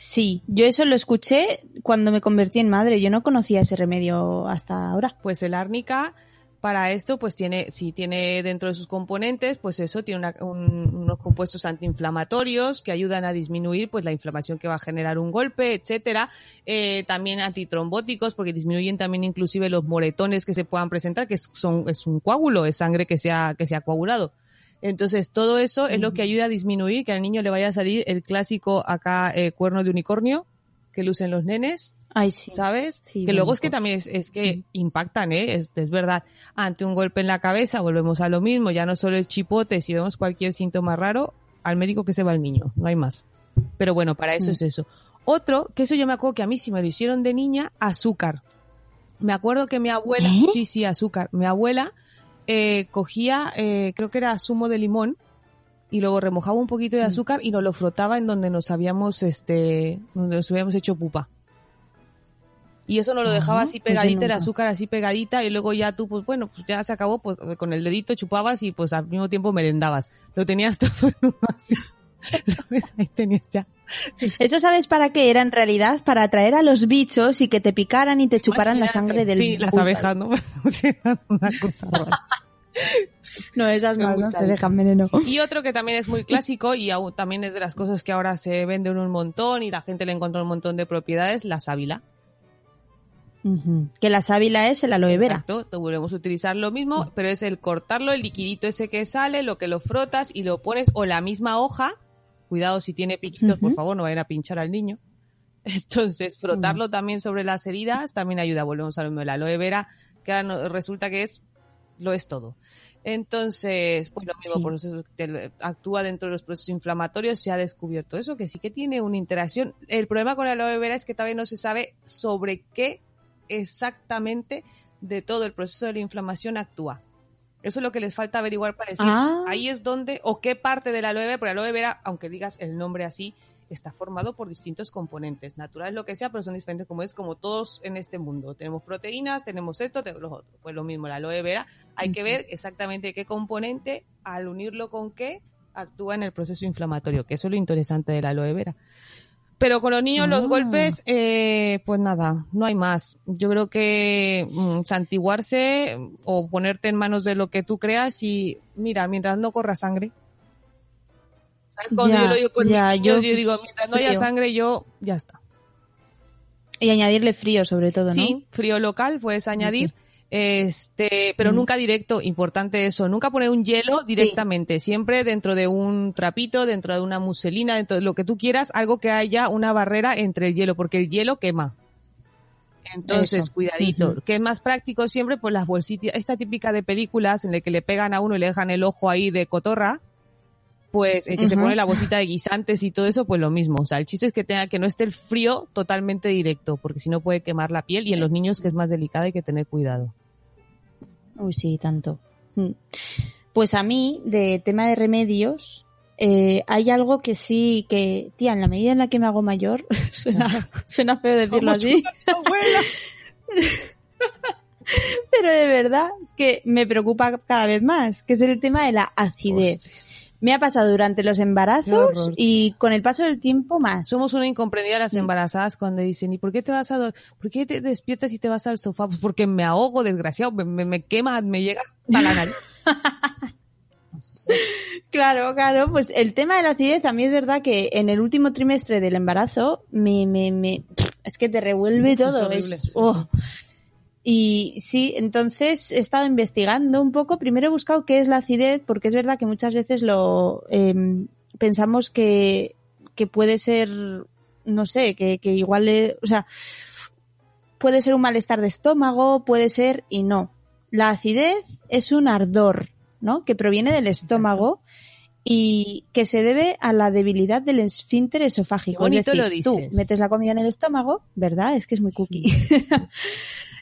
A: Sí, yo eso lo escuché cuando me convertí en madre. Yo no conocía ese remedio hasta ahora.
B: Pues el árnica para esto pues tiene si tiene dentro de sus componentes pues eso tiene una- un- unos compuestos antiinflamatorios que ayudan a disminuir pues la inflamación que va a generar un golpe etcétera Eh, también antitrombóticos porque disminuyen también inclusive los moretones que se puedan presentar que son es un coágulo es sangre que se ha que se ha coagulado entonces todo eso es lo que ayuda a disminuir que al niño le vaya a salir el clásico acá eh, cuerno de unicornio que lucen los nenes
A: Ay, sí.
B: ¿sabes?
A: Sí,
B: que luego es que también es, es que impactan, ¿eh? Es, es verdad. Ante un golpe en la cabeza volvemos a lo mismo, ya no solo el chipote, si vemos cualquier síntoma raro, al médico que se va el niño, no hay más. Pero bueno, para eso
A: Mm.
B: es eso. Otro, que eso yo me acuerdo que a mí sí me lo hicieron de niña, azúcar. Me acuerdo que mi abuela,
A: ¿Eh?
B: sí, sí, azúcar. Mi abuela eh, cogía, eh, creo que era zumo de limón, y luego remojaba un poquito
A: Mm.
B: de azúcar y nos lo frotaba en donde nos habíamos, este, donde nos habíamos hecho pupa. Y eso nos lo dejaba
A: Ah,
B: así
A: pues
B: pegadita, el azúcar así pegadita, y luego ya tú, pues bueno, pues ya se acabó, pues con el dedito chupabas y pues al mismo tiempo merendabas. Lo tenías todo en uno así. ¿Sabes? Ahí tenías ya.
A: ¿Eso sabes para qué era en realidad? Para atraer a los bichos y que te picaran y te chuparan la sangre del
B: Sí, las abejas, ¿no? Una cosa rara.
A: No, esas no, te dejan veneno.
B: Y otro que también es muy clásico y aún también es de las cosas que ahora se venden un montón y la gente le encontró un montón de propiedades, la sábila.
A: Que la sábila es el aloe vera.
B: Exacto, te volvemos a utilizar lo mismo, pero es el cortarlo, el liquidito ese que sale, lo que lo frotas y lo pones o la misma hoja. Cuidado si tiene piquitos, por favor, no vayan a pinchar al niño. Entonces, frotarlo también sobre las heridas también ayuda. Volvemos a lo mismo, el aloe vera, que ahora no- resulta que es lo es todo. Entonces, pues lo mismo,
A: Sí.
B: por eso te- actúa dentro de los procesos inflamatorios, se ha descubierto eso, que sí que tiene una interacción. El problema con el aloe vera es que todavía no se sabe sobre qué exactamente de todo el proceso de la inflamación actúa. Eso es lo que les falta averiguar para decir,
A: Ah.
B: ahí es donde, o qué parte de la aloe vera, porque la aloe vera, aunque digas el nombre así, está formado por distintos componentes, naturales lo que sea, pero son diferentes como es, como todos en este mundo. Tenemos proteínas, tenemos esto, tenemos los otros. Pues lo mismo, la aloe vera, hay que ver exactamente qué componente, al unirlo con qué, actúa en el proceso inflamatorio, que eso es lo interesante de la aloe vera. Pero con los niños, los
A: Ah.
B: golpes, eh, pues nada, no hay más. Yo creo que mm, santiguarse o ponerte en manos de lo que tú creas y mira, mientras no corra sangre. ¿Sabes? Cuando
A: Ya,
B: yo lo digo con
A: ya,
B: mis niños,
A: yo
B: yo digo, mientras no haya sangre, yo ya está.
A: Y añadirle frío, sobre todo, ¿no?
B: Sí, frío local puedes añadir. Este, pero
A: Mm.
B: nunca directo, importante eso, nunca poner un hielo directamente, siempre dentro de un trapito, dentro de una muselina, dentro de lo que tú quieras, algo que haya una barrera entre el hielo, porque el hielo quema. Entonces,
A: Eso.
B: cuidadito.
A: Ujú.
B: Que es más práctico siempre, pues las bolsitas, esta típica de películas en la que le pegan a uno y le dejan el ojo ahí de cotorra, pues el que se pone la bolsita de guisantes y todo eso, pues lo mismo. O sea, el chiste es que tenga que no esté el frío totalmente directo, porque si no puede quemar la piel y en los niños que es más delicada hay que tener cuidado.
A: Uy, sí, tanto. Mm. Pues a mí, de tema de remedios, eh, hay algo que sí, que, tía, en la medida en la que me hago mayor, suena, suena feo decirlo así, Pero de verdad que me preocupa cada vez más, que es el tema de la acidez. Me ha pasado durante los embarazos y con el paso del tiempo más.
B: Somos una incomprendida las embarazadas cuando dicen, ¿y por qué te vas a, por qué te despiertas y te vas al sofá? Pues porque me ahogo, desgraciado, me, me, me quema, me llega hasta la nariz.
A: Claro, claro, pues el tema de la acidez a mí es verdad que en el último trimestre del embarazo me, me, me es que te revuelve todo, es, oh. Y sí, entonces he estado investigando un poco. Primero he buscado qué es la acidez, porque es verdad que muchas veces lo em, pensamos que, que puede ser, no sé, que, que igual, eh, o sea, puede ser un malestar de estómago, puede ser y no. La acidez es un ardor, ¿no? Que proviene del estómago y que se debe a la debilidad del esfínter esofágico.
B: Qué
A: Es decir,
B: lo
A: tú
B: dices.
A: metes la comida en el estómago, ¿verdad? Es que es muy cookie.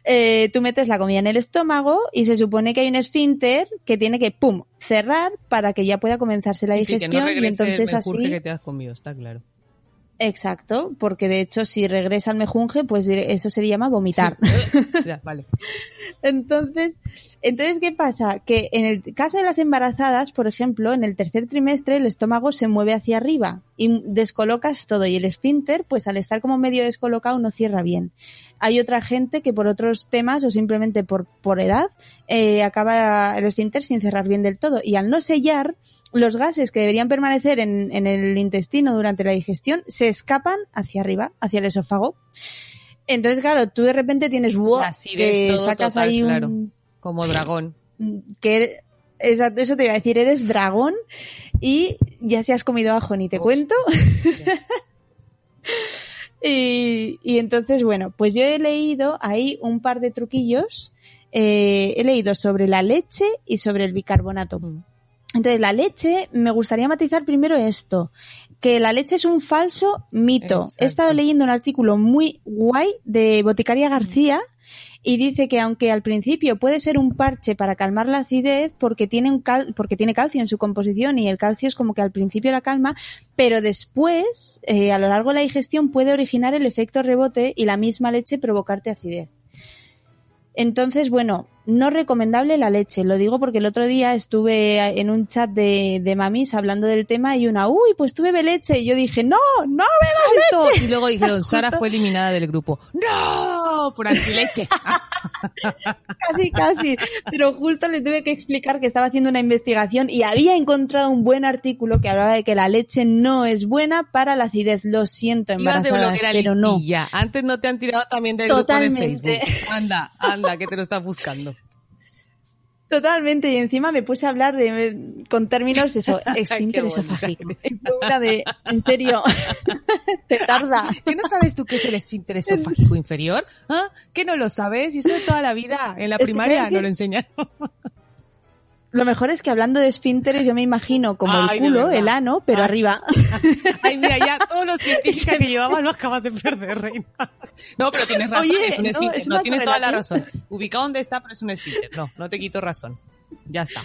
A: Eh, tú metes la comida en el estómago y se supone que hay un esfínter que tiene que, pum, cerrar para que ya pueda comenzarse la
B: Y sí, que
A: digestión
B: no
A: y
B: el
A: entonces
B: menjurje
A: así...
B: que te has comido, está claro.
A: Exacto, porque de hecho si regresa el mejunje, pues eso se llama vomitar.
B: Ya, vale.
A: Entonces, entonces, ¿qué pasa? Que en el caso de las embarazadas, por ejemplo, en el tercer trimestre el estómago se mueve hacia arriba y descolocas todo y el esfínter, pues al estar como medio descolocado no cierra bien. Hay otra gente que por otros temas o simplemente por, por edad eh, acaba el esfínter sin cerrar bien del todo y al no sellar, los gases que deberían permanecer en, en el intestino durante la digestión se escapan hacia arriba, hacia el esófago. Entonces, claro, tú de repente tienes
B: acidez,
A: que
B: todo
A: sacas
B: total,
A: ahí un,
B: claro. Como dragón.
A: que exacto, eso te iba a decir, eres dragón y ya se has comido ajo, ni te
B: Uf.
A: cuento. y, y entonces, bueno, pues yo he leído ahí un par de truquillos. eh, he leído sobre la leche y sobre el bicarbonato. Entonces, la leche, me gustaría matizar primero esto, que la leche es un falso mito.
B: Exacto.
A: He estado leyendo un artículo muy guay de Boticaria García y dice que aunque al principio puede ser un parche para calmar la acidez porque tiene un cal- porque tiene calcio en su composición y el calcio es como que al principio la calma, pero después eh, a lo largo de la digestión puede originar el efecto rebote y la misma leche provocarte acidez. Entonces, bueno, no recomendable la leche. Lo digo porque el otro día estuve en un chat de, de mamis hablando del tema y una, uy, pues tú bebe leche. Y yo dije, no, no bebas leche.
B: Y luego dijeron, Sara fue eliminada del grupo. ¡No! Por antileche.
A: Casi, casi. Pero justo le tuve que explicar que estaba haciendo una investigación y había encontrado un buen artículo que hablaba de que la leche no es buena para la acidez. Lo siento, embarazadas, pero no.
B: Antes no te han tirado también del grupo
A: Totalmente.
B: de Facebook. Anda, anda, que te lo estás buscando.
A: Totalmente, y encima me puse a hablar de, con términos eso, esfínter esofágico. una de, en serio, te tarda.
B: ¿Qué no sabes tú qué es el esfínter esofágico inferior? ¿Ah? ¿Qué no lo sabes? Y eso de toda la vida. En la
A: Es
B: primaria
A: que-
B: no lo enseñaron.
A: Lo mejor es que hablando de esfínteres yo me imagino como
B: Ay,
A: el culo, el ano, pero
B: Ay.
A: arriba.
B: Ay, mira, ya todos los científicos que llevabas lo acabas de perder, reina. No, pero tienes razón,
A: Oye,
B: es un
A: no,
B: esfínter.
A: es
B: No,
A: una
B: tienes toda la razón. Ubicado donde está, pero es un esfínter. No, no te quito razón. Ya está.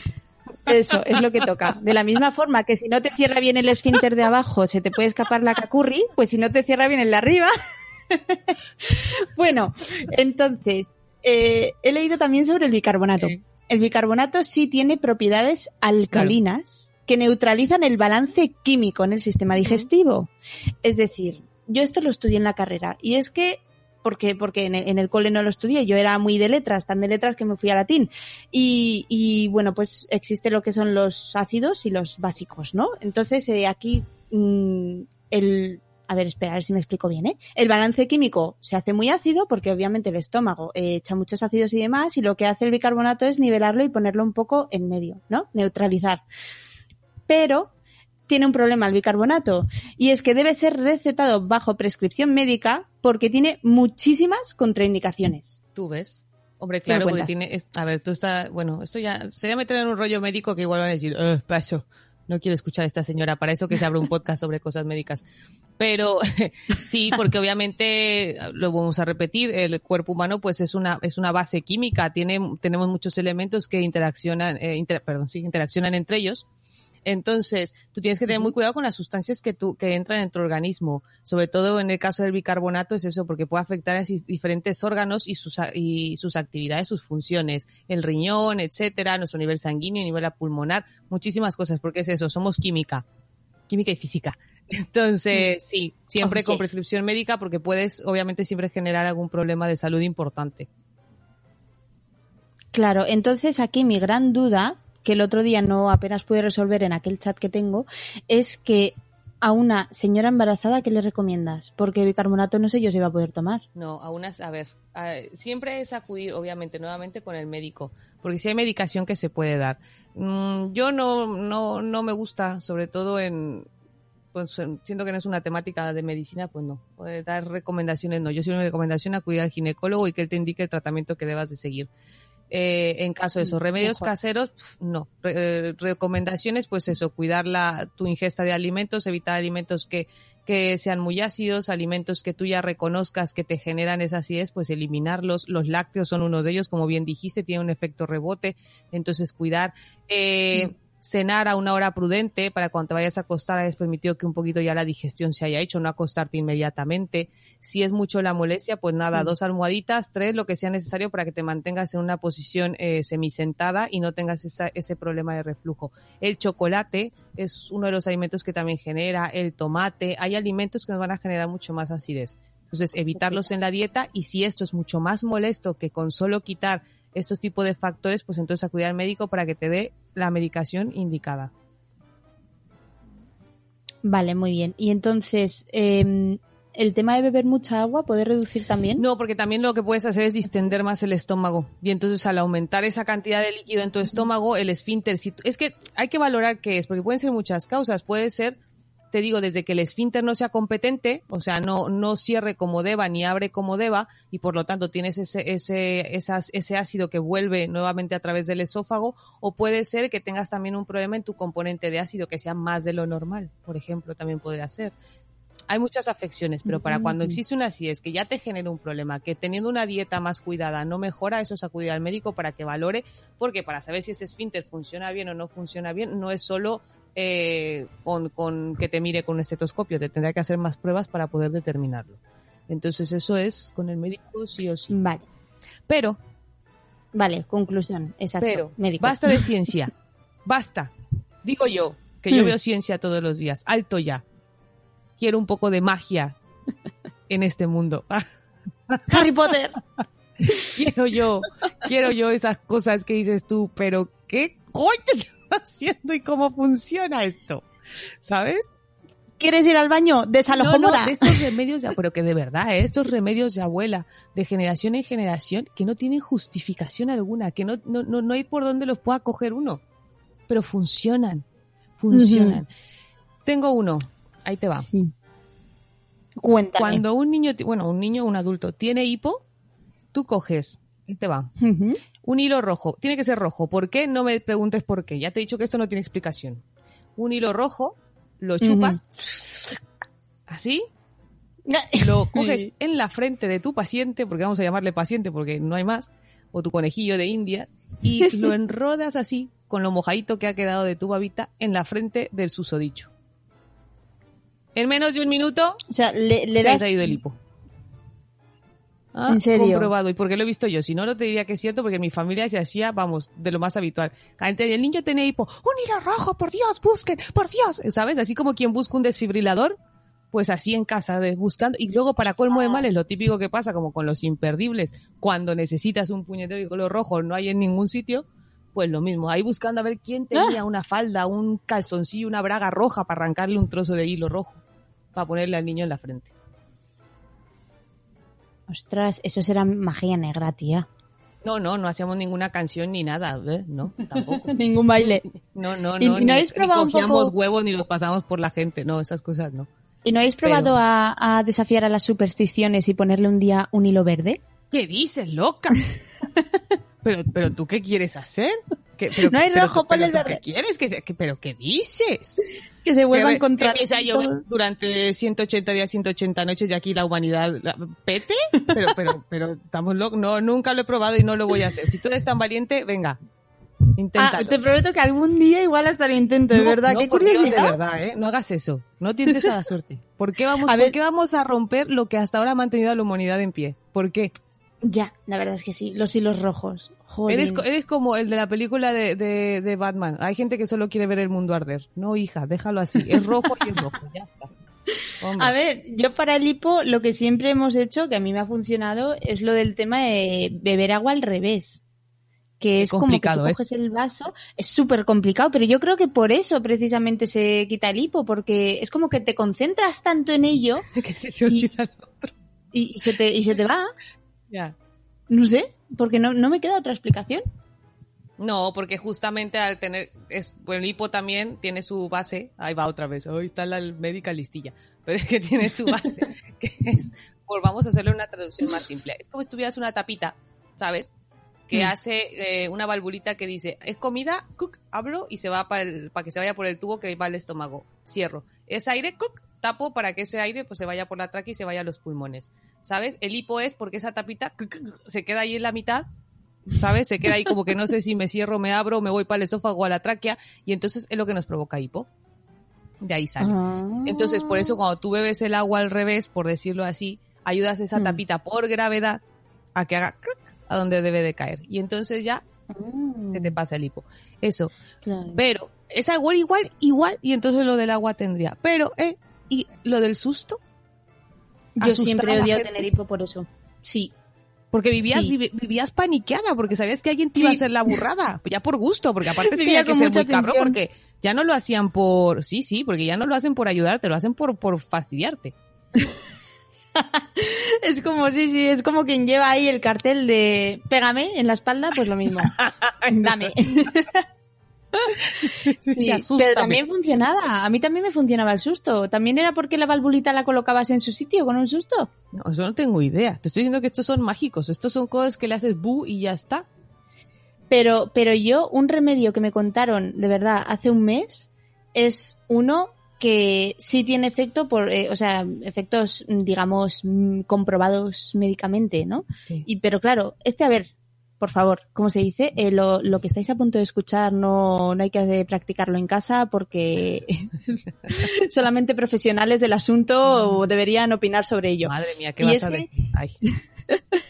A: Eso es lo que toca. De la misma forma que si no te cierra bien el esfínter de abajo, se te puede escapar la cacurri, pues si no te cierra bien el de arriba. bueno, entonces, eh, he leído también sobre el bicarbonato.
B: Sí.
A: El bicarbonato sí tiene propiedades alcalinas que neutralizan el balance químico en el sistema digestivo. Es decir, yo esto lo estudié en la carrera y es que porque, porque en el, en el cole no lo estudié, yo era muy de letras, tan de letras que me fui a latín. Y, y bueno, pues existe lo que son los ácidos y los básicos, ¿no? Entonces, eh, aquí mm, el... A ver, espera, a ver si me explico bien, ¿eh? El balance químico se hace muy ácido porque obviamente el estómago echa muchos ácidos y demás y lo que hace el bicarbonato es nivelarlo y ponerlo un poco en medio, ¿no? Neutralizar. Pero tiene un problema el bicarbonato y es que debe ser recetado bajo prescripción médica porque tiene muchísimas contraindicaciones.
B: ¿Tú ves? Hombre,
A: ¿Qué me
B: claro, porque tiene... a ver, tú estás... Bueno, esto ya... Sería meter en un rollo médico que igual van a decir, eh, para eso. No quiero escuchar a esta señora, para eso que se abre un podcast sobre cosas médicas. Pero sí, porque obviamente, lo vamos a repetir, el cuerpo humano pues es una, es una base química, tiene, tenemos muchos elementos que interaccionan, eh, inter- perdón, sí, interaccionan entre ellos. Entonces, tú tienes que tener muy cuidado con las sustancias que, tú, que entran en tu organismo. Sobre todo en el caso del bicarbonato es eso, porque puede afectar a diferentes órganos y sus, y sus actividades, sus funciones. El riñón, etcétera, nuestro nivel sanguíneo, nivel pulmonar, muchísimas cosas, porque es eso, somos química. Química y física. Entonces, sí, siempre
A: Oh,
B: con
A: yes.
B: prescripción médica, porque puedes, obviamente, siempre generar algún problema de salud importante.
A: Claro, entonces aquí mi gran duda, que el otro día no apenas pude resolver en aquel chat que tengo, es que a una señora embarazada, ¿qué le recomiendas? Porque bicarbonato no sé yo si va a poder tomar.
B: No, a unas, a ver, a- siempre es acudir, obviamente, nuevamente con el médico, porque si hay medicación que se puede dar. Mm, yo no, no, no me gusta, sobre todo en, pues en- siento que no es una temática de medicina, pues no, Puede dar recomendaciones, no. Yo soy una recomendación acudir al ginecólogo y que él te indique el tratamiento que debas de seguir. Eh, en caso de esos remedios
A: mejor.
B: caseros, no. Re- eh, recomendaciones, pues eso, cuidar la, tu ingesta de alimentos, evitar alimentos que, que sean muy ácidos, alimentos que tú ya reconozcas que te generan esa acidez, pues eliminarlos. Los lácteos son uno de ellos, como bien dijiste, tiene un efecto rebote, entonces cuidar. Eh, Cenar a una hora prudente para cuando te vayas a acostar hayas permitido que un poquito ya la digestión se haya hecho, no acostarte inmediatamente. Si es mucho la molestia, pues nada, dos almohaditas, tres, lo que sea necesario para que te mantengas en una posición eh, semisentada y no tengas esa- ese problema de reflujo. El chocolate es uno de los alimentos que también genera, el tomate, hay alimentos que nos van a generar mucho más acidez. Entonces, evitarlos en la dieta y si esto es mucho más molesto que con solo quitar estos tipos de factores, pues entonces acudir al médico para que te dé la medicación indicada.
A: Vale, muy bien. Y entonces, eh, ¿el tema de beber mucha agua puede reducir también?
B: No, porque también lo que puedes hacer es distender más el estómago. Y entonces al aumentar esa cantidad de líquido en tu estómago, el esfínter, si es que hay que valorar qué es, porque pueden ser muchas causas. Puede ser, te digo, desde que el esfínter no sea competente, o sea, no, no cierre como deba ni abre como deba, y por lo tanto tienes ese, ese, esas, ese ácido que vuelve nuevamente a través del esófago, o puede ser que tengas también un problema en tu componente de ácido que sea más de lo normal, por ejemplo, también podría ser. Hay muchas afecciones, pero para cuando existe una acidez que ya te genera un problema, que teniendo una dieta más cuidada no mejora, eso es acudir al médico para que valore, porque para saber si ese esfínter funciona bien o no funciona bien, no es solo eh, con, con que te mire con un estetoscopio, te tendrá que hacer más pruebas para poder determinarlo. Entonces eso es con el médico sí o sí.
A: Vale,
B: Pero,
A: vale, conclusión, exacto.
B: pero,
A: médico.
B: basta de ciencia, basta. Digo yo, que yo
A: Hmm.
B: veo ciencia todos los días, alto ya. Quiero un poco de magia en este mundo.
A: Harry Potter.
B: quiero yo, quiero yo esas cosas que dices tú, pero ¿qué coño haciendo y cómo funciona esto? ¿Sabes?
A: ¿Quieres ir al baño?
B: No, no,
A: Desalojomora.
B: de estos remedios, de- pero que de verdad, ¿eh? estos remedios de abuela, de generación en generación, que no tienen justificación alguna, que no, no, no, no hay por dónde los pueda coger uno, pero funcionan, funcionan. Tengo uno, ahí te va.
A: Sí. Cuéntame.
B: Cuando un niño, bueno, un niño o un adulto tiene hipo, tú coges, ahí te va. Un hilo rojo, tiene que ser rojo. ¿Por qué? No me preguntes por qué. Ya te he dicho que esto no tiene explicación. Un hilo rojo, lo chupas, así, lo coges en la frente de tu paciente, porque vamos a llamarle paciente porque no hay más, o tu conejillo de indias, y lo enrodas así, con lo mojadito que ha quedado de tu babita, en la frente del susodicho. En menos de un minuto,
A: O sea, le, le
B: se ha
A: das...
B: ido el hipo. Ah,
A: ¿En serio?
B: Comprobado. ¿Y por qué lo he visto yo? Si no, no te diría que es cierto, porque en mi familia se hacía, vamos, de lo más habitual. El niño tiene hipo. ¡Un hilo rojo! ¡Por Dios! ¡Busquen! ¡Por Dios! ¿Sabes? Así como quien busca un desfibrilador, pues así en casa, de, buscando. Y luego, para colmo de males, lo típico que pasa, como con los imperdibles, cuando necesitas un puñetero de color rojo, no hay en ningún sitio, pues lo mismo. Ahí buscando a ver quién tenía una falda, un calzoncillo, una braga roja para arrancarle un trozo de hilo rojo, para ponerle al niño en la frente.
A: Ostras, eso será magia negra, tía.
B: No, no, no hacíamos ninguna canción ni nada, ¿eh? No, tampoco.
A: Ningún baile.
B: No, no,
A: ¿Y-
B: no.
A: y no
B: ni-
A: habéis
B: ni
A: probado un
B: cogíamos
A: poco-
B: huevos ni los pasamos por la gente. No, esas cosas no.
A: ¿Y no habéis probado
B: Pero-
A: a, a desafiar a las supersticiones y ponerle un día un hilo verde?
B: ¿Qué dices, loca? pero, pero tú qué quieres hacer? ¿Qué- pero,
A: No hay
B: pero
A: rojo, ponle el verde.
B: ¿Qué quieres? ¿Pero qué dices?
A: Que se vuelvan contra
B: que empieza a llover durante 180 días, 180 noches y aquí la humanidad... la- ¿Pete? Pero, pero, pero estamos locos. No, nunca lo he probado y no lo voy a hacer. Si tú eres tan valiente, venga.
A: Ah, te prometo que algún día igual hasta lo intento, de
B: No,
A: verdad.
B: no,
A: Qué
B: por Dios,
A: curiosidad.
B: de verdad, ¿eh? No hagas eso. No tientes a la suerte. ¿Por qué vamos,
A: A
B: por
A: ver.
B: qué vamos a romper lo que hasta ahora ha mantenido a la humanidad en pie? ¿Por qué?
A: Ya, la verdad es que sí. Los hilos rojos. Joder.
B: Eres, co- eres como el de la película de, de, de Batman. Hay gente que solo quiere ver el mundo arder. No, hija, déjalo así. Es rojo y es rojo. Ya está. Hombre.
A: A ver, yo para el hipo lo que siempre hemos hecho, que a mí me ha funcionado, es lo del tema de beber agua al revés. Que es como que
B: complicado
A: tú
B: es.
A: coges el vaso, es súper complicado, pero yo creo que por eso precisamente se quita el hipo, porque es como que te concentras tanto en ello
B: que se te olvida lo otro.
A: y, y se, te, y se te va.
B: Ya.
A: No sé, porque no, no me queda otra explicación.
B: No, porque justamente al tener, es, bueno, el hipo también tiene su base, ahí va otra vez, hoy está la médica listilla, pero es que tiene su base, que es, pues vamos a hacerle una traducción más simple. Es como si tuvieras una tapita, ¿sabes? Que
A: Mm.
B: hace eh, una valvulita que dice, es comida, cook, abro y se va para, el- para que se vaya por el tubo que va al estómago. Cierro. Es aire, cook, tapo para que ese aire pues se vaya por la tráquea y se vaya a los pulmones. ¿Sabes? El hipo es porque esa tapita cuc, cuc, se queda ahí en la mitad ¿sabes? Se queda ahí como que no sé si me cierro, me abro, me voy para el esófago a la tráquea y entonces es lo que nos provoca hipo. De ahí sale.
A: Ah.
B: Entonces, por eso cuando tú bebes el agua al revés, por decirlo así, ayudas a esa
A: Mm.
B: tapita por gravedad a que haga a donde debe de caer. Y entonces ya
A: Mm,
B: se te pasa el hipo. Eso.
A: claro.
B: Pero es agua igual, igual, y entonces lo del agua tendría. Pero, eh, y lo del susto,
A: Yo siempre he odiado tener hipo por eso. Sí.
B: porque vivías,
A: Sí.
B: vivías paniqueada, porque sabías que alguien te iba a hacer la burrada, ya por gusto, porque aparte es que había ser muy cabrón, porque ya no lo hacían por, sí, sí, porque ya no lo hacen por ayudarte, lo hacen por, por fastidiarte.
A: Es como, sí, sí, es como quien lleva ahí el cartel de pégame en la espalda, pues lo mismo. Dame. Sí, pero también funcionaba. A mí también me funcionaba el susto. También era porque la valvulita la colocabas en su sitio con un susto.
B: No, eso no tengo idea. Te estoy diciendo que estos son mágicos, estos son cosas que le haces bu y ya está.
A: Pero, pero yo, un remedio que me contaron de verdad hace un mes es uno que sí tiene efecto por, eh, o sea, efectos, digamos, mm, comprobados médicamente, ¿no?
B: Sí.
A: Y, pero claro, este, a ver, por favor, como se dice, Eh, lo, lo que estáis a punto de escuchar no, no hay que practicarlo en casa porque solamente profesionales del asunto deberían opinar sobre ello.
B: Madre mía, ¿qué
A: Y
B: vas
A: es
B: a
A: que-
B: decir? Ay.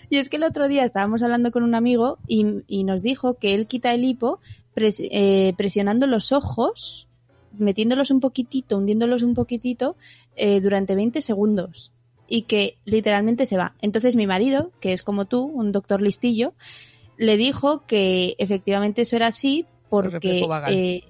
A: Y es que el otro día estábamos hablando con un amigo y, y nos dijo que él quita el hipo pres- eh, presionando los ojos, metiéndolos un poquitito, hundiéndolos un poquitito eh, durante 20 segundos y que literalmente se va. Entonces mi marido, que es como tú, un doctor listillo, le dijo que efectivamente eso era así porque... eh,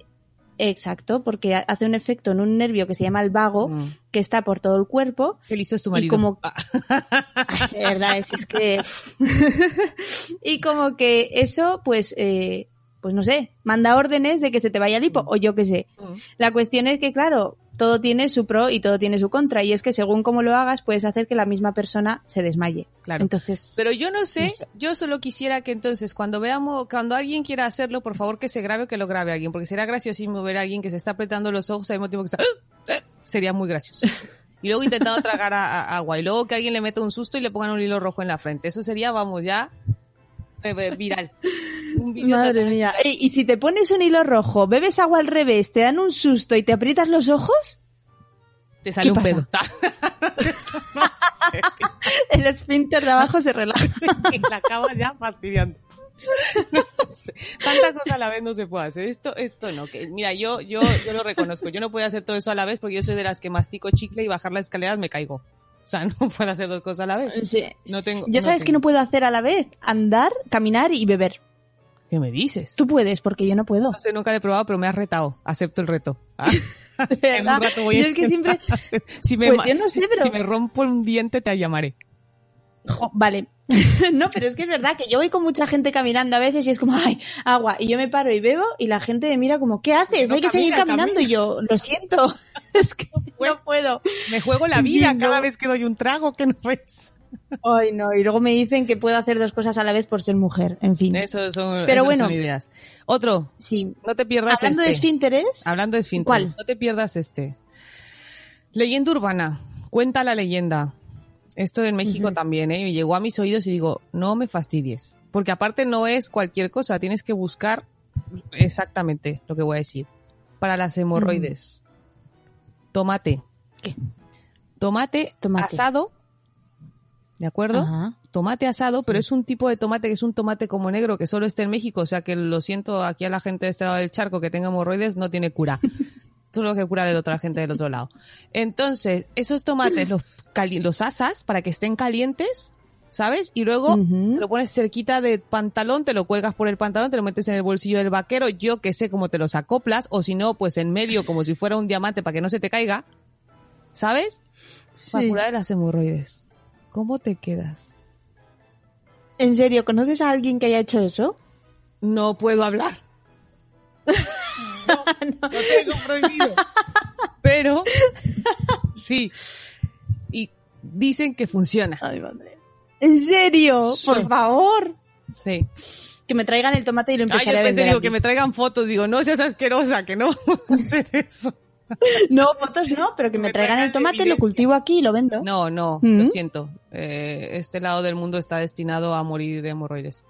A: exacto, porque ha- hace un efecto en un nervio que se llama el vago,
B: Mm.
A: que está por todo el cuerpo
B: Qué listo es tu
A: y
B: marido.
A: como
B: Ah,
A: de verdad es, es que y como que eso pues eh, pues no sé manda órdenes de que se te vaya el hipo o yo qué sé
B: mm.
A: la cuestión es que claro todo tiene su pro y todo tiene su contra y es que según cómo lo hagas puedes hacer que la misma persona se desmaye
B: Claro.
A: entonces
B: Pero yo no sé,
A: No sé.
B: yo solo quisiera que entonces cuando veamos, cuando alguien quiera hacerlo, por favor que se grabe o que lo grabe alguien, porque será graciosísimo ver a alguien que se está apretando los ojos al mismo tiempo que está... "Ah, ah", Sería muy gracioso. Y luego intentando tragar a- a- agua y luego que alguien le meta un susto y le pongan un hilo rojo en la frente. Eso sería, vamos, ya eh, eh, viral. Un
A: madre mía y, y si te pones un hilo rojo bebes agua al revés te dan un susto y te aprietas los ojos
B: Te sale
A: ¿Qué
B: un pedo. no sé,
A: el esfínter de abajo se relaja
B: y la acabas ya fastidiando. No sé. Tanta cosa a la vez no se puede hacer. Esto, esto no. Que, mira, yo, yo, yo lo reconozco. Yo no puedo hacer todo eso a la vez porque yo soy de las que mastico chicle y bajar las escaleras me caigo. O sea, no puedo hacer dos cosas a la vez.
A: Sí.
B: No tengo.
A: yo sabes que no puedo hacer a la vez andar caminar y beber
B: ¿Qué me dices?
A: tú puedes porque yo no puedo
B: No sé, nunca lo he probado, pero me has retado. Acepto el reto. Ah,
A: De
B: un
A: verdad. Yo es que siempre,
B: si me,
A: Pues yo no sé, pero-
B: si me rompo un diente te llamaré.
A: Jo, vale. no, pero es que es verdad que yo voy con mucha gente caminando a veces y es como, ay, agua. Y yo me paro y bebo y la gente me mira como, ¿qué haces?
B: No,
A: Hay que seguir
B: camina,
A: caminando. Y yo, lo siento. es que no puedo.
B: Me juego la vida cada vez que doy un trago que no es.
A: Ay, no. Y luego me dicen que puedo hacer dos cosas a la vez por ser mujer. En fin.
B: Eso son,
A: Pero bueno.
B: son ideas. Otro,
A: Sí.
B: no te pierdas
A: Hablando de
B: este.
A: esfínteres.
B: Hablando de esfínter.
A: ¿Cuál?
B: No te pierdas este. Leyenda urbana. Cuenta la leyenda. Esto en México también, ¿eh? Y Llegó a mis oídos y digo, no me fastidies. Porque aparte no es cualquier cosa. Tienes que buscar exactamente lo que voy a decir. Para las hemorroides. Tomate.
A: ¿Qué?
B: Tomate,
A: Tomate.
B: asado. ¿De acuerdo?
A: Ajá.
B: Tomate asado, pero es un tipo de tomate que es un tomate como negro que solo está en México. O sea que lo siento aquí a la gente de este lado del charco que tenga hemorroides, no tiene cura. Solo que curar el otra gente del otro lado. Entonces, esos tomates los, los asas para que estén calientes, ¿sabes? Y luego te lo pones cerquita de pantalón, te lo cuelgas por el pantalón, te lo metes en el bolsillo del vaquero, yo que sé cómo te los acoplas, o si no, pues en medio como si fuera un diamante para que no se te caiga, ¿sabes? Para
A: Sí.
B: curar las hemorroides. ¿Cómo te quedas?
A: ¿En serio? ¿Conoces a alguien que haya hecho eso?
B: No puedo hablar. no, lo tengo prohibido. Pero sí. Y dicen que funciona.
A: Ay, madre. ¿En serio?
B: Sí.
A: Por favor.
B: Sí.
A: Que me traigan el tomate y lo
B: Ay,
A: empezaré
B: yo
A: a vender.
B: digo,
A: aquí.
B: que me traigan fotos. Digo, no seas asquerosa, que no vamos a hacer eso.
A: No, fotos no, pero que me,
B: Me
A: traigan
B: traigan
A: el tomate, lo cultivo aquí y lo vendo.
B: No, no,
A: ¿Mm?
B: lo siento. Eh, este lado del mundo está destinado a morir de hemorroides.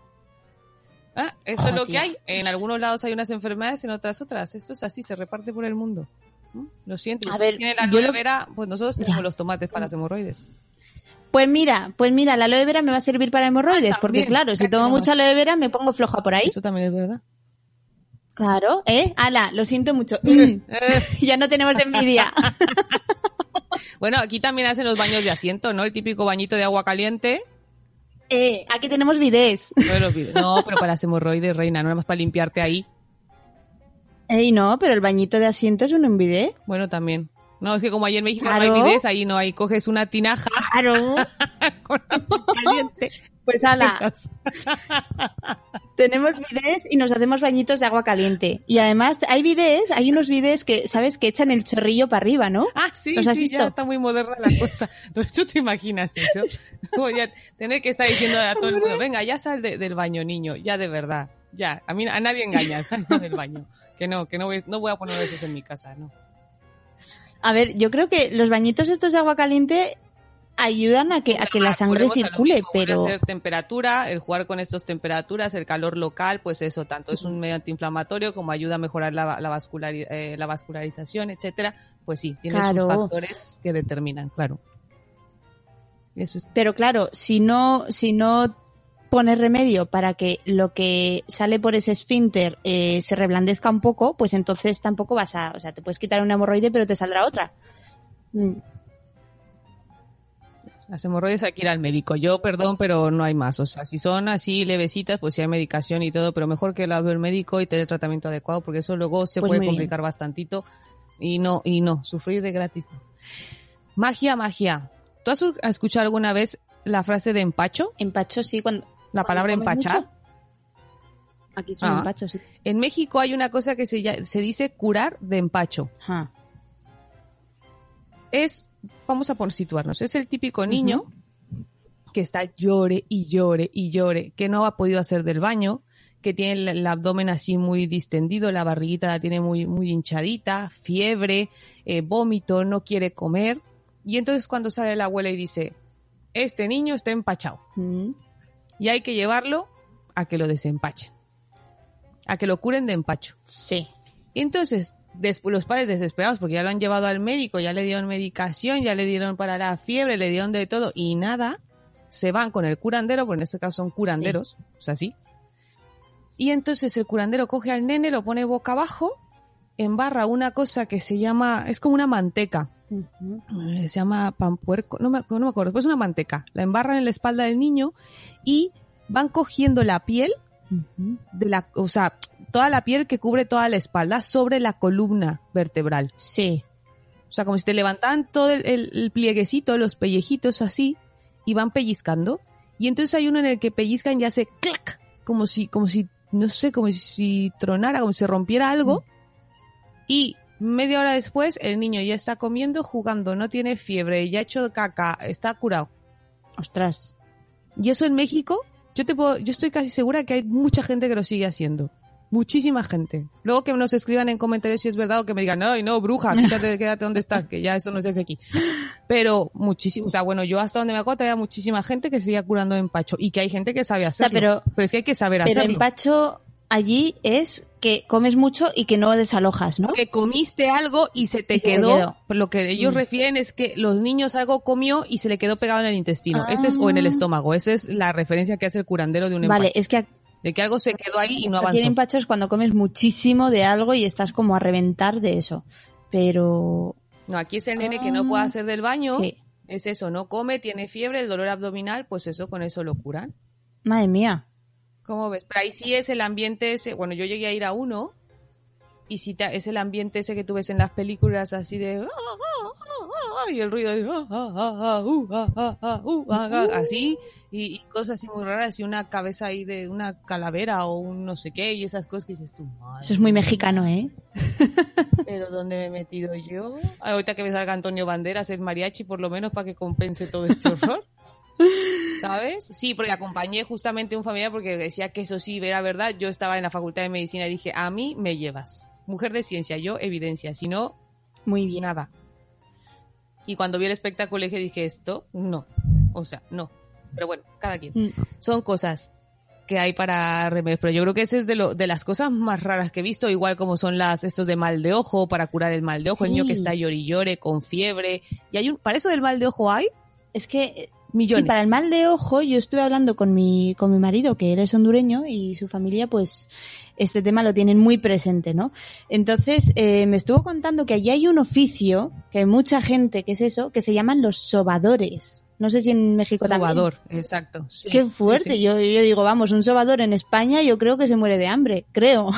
B: Ah, eso es
A: Oh,
B: lo que hay. En algunos lados hay unas enfermedades, en otras otras. Esto es así, se reparte por el mundo. ¿Mm? Lo siento.
A: A ver,
B: tiene la
A: yo
B: aloe
A: lo-
B: vera, pues nosotros tenemos
A: Ya.
B: los tomates para las hemorroides.
A: Pues mira, pues mira, la aloe vera me va a servir para hemorroides,
B: Ah,
A: porque claro, si tomo mucha aloe vera me pongo floja por ahí.
B: Eso también es verdad.
A: Claro, ¿eh? Ala, lo siento mucho. Mm, ya no tenemos envidia.
B: bueno, aquí también hacen los baños de asiento, ¿no? El típico bañito de agua caliente.
A: eh, aquí tenemos bidés.
B: No, no, pero para las hemorroides, reina, no nada más para limpiarte ahí.
A: Ey, no, pero el bañito de asiento es un bidé.
B: Bueno, también. No, es que como ahí en México no
A: Claro.
B: hay bidés, ahí no, ahí coges una tinaja
A: Claro.
B: con agua caliente.
A: Pues ala, tenemos bidés y nos hacemos bañitos de agua caliente. Y además hay bidés, hay unos bidés que, ¿sabes? Que echan el chorrillo para arriba, ¿no?
B: Ah, sí,
A: ¿Los has
B: sí,
A: visto?
B: ya está muy moderna la cosa. ¿Tú te imaginas eso? Tener que estar diciendo a todo el mundo, venga, ya sal de- del baño, niño, ya de verdad, ya. A mí a nadie engaña, sal del baño. Que no, que no voy, no voy a poner eso en mi casa, no.
A: A ver, yo creo que los bañitos estos de agua caliente ayudan a que, a que la sangre
B: Volvemos
A: circule,
B: mismo,
A: pero...
B: a ser temperatura, el jugar con estas temperaturas, el calor local, pues eso, tanto es un medio antiinflamatorio como ayuda a mejorar la, la, vasculari- eh, la vascularización, etcétera. Pues sí, tiene
A: Claro.
B: sus factores que determinan, claro. Eso es.
A: Pero claro, si no, si no pones remedio para que lo que sale por ese esfínter eh, se reblandezca un poco, pues entonces tampoco vas a, o sea, te puedes quitar una hemorroide, pero te saldrá otra. Mm.
B: Las hemorroides hay que ir al médico. Yo, perdón, pero no hay más. O sea, si son así levecitas, pues sí hay medicación y todo, pero mejor que la vea el médico y te dé el tratamiento adecuado, porque eso luego se
A: Pues
B: puede
A: muy bien.
B: complicar bastantito. Y no, y no, sufrir de gratis. Magia, magia. ¿Tú has escuchado alguna vez la frase de empacho?
A: Empacho sí, cuando...
B: La
A: cuando
B: palabra
A: comes
B: empachar.
A: mucho. Aquí son
B: Ah.
A: empachos, sí.
B: En México hay una cosa que se, se dice curar de empacho.
A: Ajá.
B: Es, vamos a por situarnos, es el típico niño que está llore y llore y llore, que no ha podido hacer del baño, que tiene el, el abdomen así muy distendido, la barriguita la tiene muy, muy hinchadita, fiebre, eh, vómito, no quiere comer. Y entonces cuando sale la abuela y dice, este niño está empachado y hay que llevarlo a que lo desempachen, a que lo curen de empacho.
A: Sí.
B: Entonces, después los padres desesperados porque ya lo han llevado al médico, ya le dieron medicación, ya le dieron para la fiebre, le dieron de todo y nada, se van con el curandero, porque en este caso son curanderos, o sea, sí. Y entonces el curandero coge al nene, lo pone boca abajo, embarra una cosa que se llama, es como una manteca, se llama pampuerco, no me, no me acuerdo, pues una manteca, la embarran en la espalda del niño y van cogiendo la piel De la, o sea, toda la piel que cubre toda la espalda sobre la columna vertebral.
A: Sí.
B: O sea, como si te levantaban todo el, el- el plieguecito, los pellejitos así, y van pellizcando. Y entonces hay uno en el que pellizcan y hace clac, como si, como si, no sé, como si tronara, como si se rompiera algo. Y media hora después, el niño ya está comiendo, jugando, no tiene fiebre, ya ha hecho caca, está curado.
A: Ostras.
B: Y eso en México, yo te puedo, yo estoy casi segura que hay mucha gente que lo sigue haciendo. Muchísima gente. Luego que nos escriban en comentarios si es verdad o que me digan, no, no, bruja, quítate, quédate donde estás, que ya eso no se hace aquí. Pero muchísimo, o sea, bueno, yo hasta donde me acuerdo había muchísima gente que seguía curando empacho y que hay gente que sabe hacerlo.
A: pero-
B: es que hay que saber
A: Pero
B: hacerlo.
A: empacho allí es que comes mucho y que no desalojas, ¿no?
B: Que comiste algo y se te
A: Y se te
B: quedó. Por lo que ellos
A: Mm.
B: refieren es que los niños algo comió y se le quedó pegado en el intestino. Ese es, o en el
A: Ah.
B: estómago. Esa es la referencia que hace el curandero de un
A: Vale,
B: empacho.
A: es que
B: De que algo se quedó ahí y no avanzó.
A: empacho es cuando comes muchísimo de algo y estás como a reventar de eso. Pero
B: No, aquí es el nene que no puede hacer del baño.
A: sí.
B: Es eso, no come, tiene fiebre, el dolor abdominal, pues eso, con eso lo curan.
A: madre mía.
B: ¿Cómo ves? Pero ahí sí es el ambiente ese. Bueno, yo llegué a ir a uno y si te- es el ambiente ese que tú ves en las películas así de "Ah, ah, ah, ah", y el ruido de así y, y cosas así muy raras y una cabeza ahí de una calavera o un no sé qué y esas cosas que dices tú. "Madre
A: Eso es muy mexicano, ¿eh?
B: Pero ¿dónde me he metido yo? Ahorita que me salga Antonio Banderas, el mariachi, por lo menos para que compense todo este horror. ¿Sabes? Sí, porque acompañé justamente a un familiar porque decía que eso sí era verdad. Yo estaba en la facultad de medicina y dije, a mí me llevas. Mujer de ciencia, yo evidencia, si no,
A: Muy bien.
B: nada. Y cuando vi el espectáculo dije, dije, esto, no. O sea, no. Pero bueno, cada quien
A: Mm.
B: son cosas que hay para remedios, pero yo creo que ese es de, lo, de las cosas más raras que he visto, igual como son las estos de mal de ojo, para curar el mal de ojo, el niño que
A: Sí.
B: está llori y llore con fiebre. Y hay un, para eso del mal de ojo hay
A: Es que
B: millones.
A: Sí, para el mal de ojo, yo estuve hablando con mi, con mi marido, que él es hondureño, y su familia, pues, este tema lo tienen muy presente, ¿no? Entonces, eh, me estuvo contando que allí hay un oficio, que hay mucha gente que es eso, que se llaman los sobadores. No sé si en México también.
B: Sobador, exacto. Sí,
A: Qué fuerte.
B: sí.
A: Yo, yo digo, vamos, un sobador en España yo creo que se muere de hambre, creo.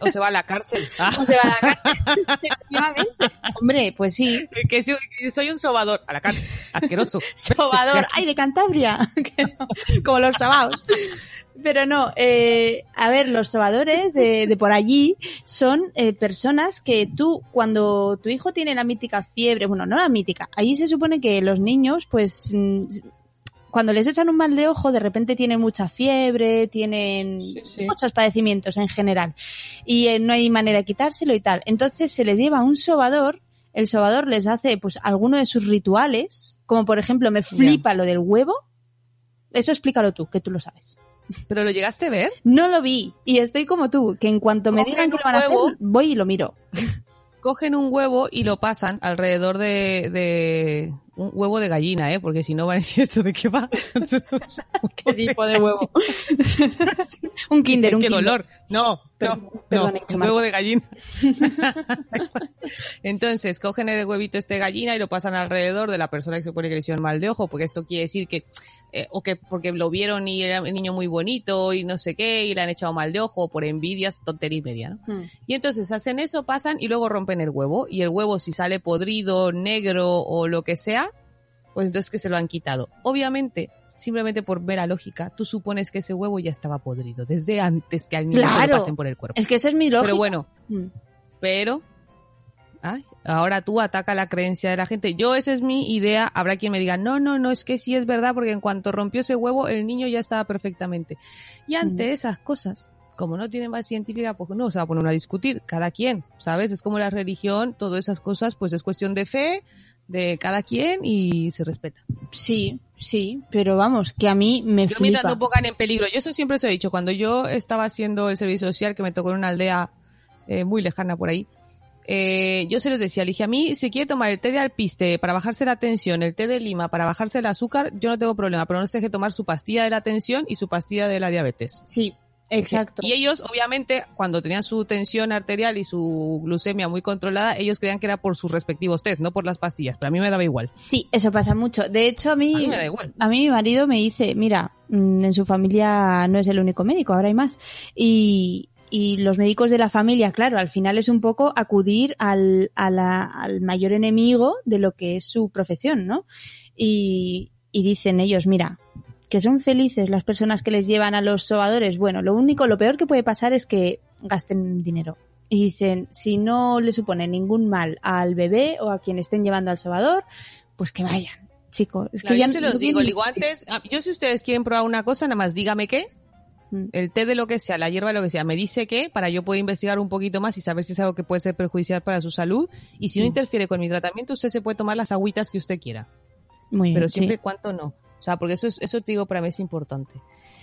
B: O se va a la cárcel. Ah,
A: O se va a la cárcel, efectivamente. Hombre, pues sí.
B: que, soy un sobador. A la cárcel. Asqueroso.
A: Sobador, ay, de Cantabria, como los sobaos. Pero no, eh, a ver, los sobadores de, de por allí son eh, personas que tú, cuando tu hijo tiene la mítica fiebre, bueno, no la mítica, allí se supone que los niños, pues, mm, cuando les echan un mal de ojo, de repente tienen mucha fiebre, tienen
B: Sí, sí.
A: muchos padecimientos en general y eh, no hay manera de quitárselo y tal. Entonces se les lleva un sobador, el sobador les hace pues alguno de sus rituales, como por ejemplo me flipa lo del huevo. Eso explícalo tú, que tú lo sabes.
B: ¿Pero lo llegaste a ver?
A: No lo vi y estoy como tú, que en cuanto me digan que lo van a hacer, voy y lo miro.
B: Cogen un huevo y lo pasan alrededor de, de un huevo de gallina, ¿eh? Porque si no van a decir esto de qué va.
A: ¿Qué tipo de huevo? un kinder, un
B: Qué
A: kinder.
B: dolor. No, no,
A: perdón,
B: un huevo de gallina. Entonces, cogen el huevito este de gallina y lo pasan alrededor de la persona que se supone que le hicieron mal de ojo, porque esto quiere decir que, eh, o que porque lo vieron y era un niño muy bonito y no sé qué, y le han echado mal de ojo por envidias, tontería y media, ¿no?
A: Hmm.
B: Y entonces hacen eso, pasan y luego rompen el huevo. Y el huevo, si sale podrido, negro o lo que sea, pues entonces que se lo han quitado. Obviamente, simplemente por mera lógica, tú supones que ese huevo ya estaba podrido desde antes que al niño se
A: Claro.
B: lo pasen por el cuerpo.
A: Es que esa es mi lógica.
B: Pero bueno,
A: Mm.
B: pero ay, ahora tú ataca la creencia de la gente. Yo esa es mi idea. Habrá quien me diga, no, no, no, es que sí es verdad, porque en cuanto rompió ese huevo, el niño ya estaba perfectamente. Y ante
A: Mm.
B: esas cosas, como no tienen más científica, pues no se va a poner a discutir, cada quien, ¿sabes? Es como la religión, todas esas cosas, pues es cuestión de fe de cada quien y se respeta.
A: Sí, sí, pero vamos, que a mí me
B: Yo mientras no pongan en peligro, yo eso siempre os he dicho, cuando yo estaba haciendo el servicio social, que me tocó en una aldea eh, muy lejana por ahí, eh, yo se los decía, le dije, a mí si quiere tomar el té de alpiste para bajarse la tensión, el té de lima para bajarse el azúcar, yo no tengo problema, pero no se deje tomar su pastilla de la tensión y su pastilla de la diabetes.
A: Sí, exacto.
B: Y ellos, obviamente, cuando tenían su tensión arterial y su glucemia muy controlada, ellos creían que era por sus respectivos test, no por las pastillas, pero a mí me daba igual.
A: Sí, eso pasa mucho. De hecho, a mí,
B: A mí me da igual.
A: a mí mi marido me dice, mira, mm, en su familia no es el único médico, ahora hay más. Y, y los médicos de la familia, claro, al final es un poco acudir al, a la- al mayor enemigo de lo que es su profesión, ¿no? Y, y dicen ellos, mira, que son felices las personas que les llevan a los sobadores. Bueno, lo único, lo peor que puede pasar es que gasten dinero. Y dicen, si no le supone ningún mal al bebé o a quien estén llevando al sobador, pues que vayan, chicos. Es
B: Claro,
A: que ya
B: yo se
A: no
B: los digo, digo antes, ah, yo si ustedes quieren probar una cosa, nada más dígame qué,
A: Mm.
B: el té de lo que sea, la hierba de lo que sea, me dice qué, para yo poder investigar un poquito más y saber si es algo que puede ser perjudicial para su salud. Y si no
A: Mm.
B: interfiere con mi tratamiento, usted se puede tomar las agüitas que usted quiera.
A: Muy bien,
B: Pero
A: sí.
B: siempre y cuando no. O sea, porque eso, es, eso te digo para mí es importante.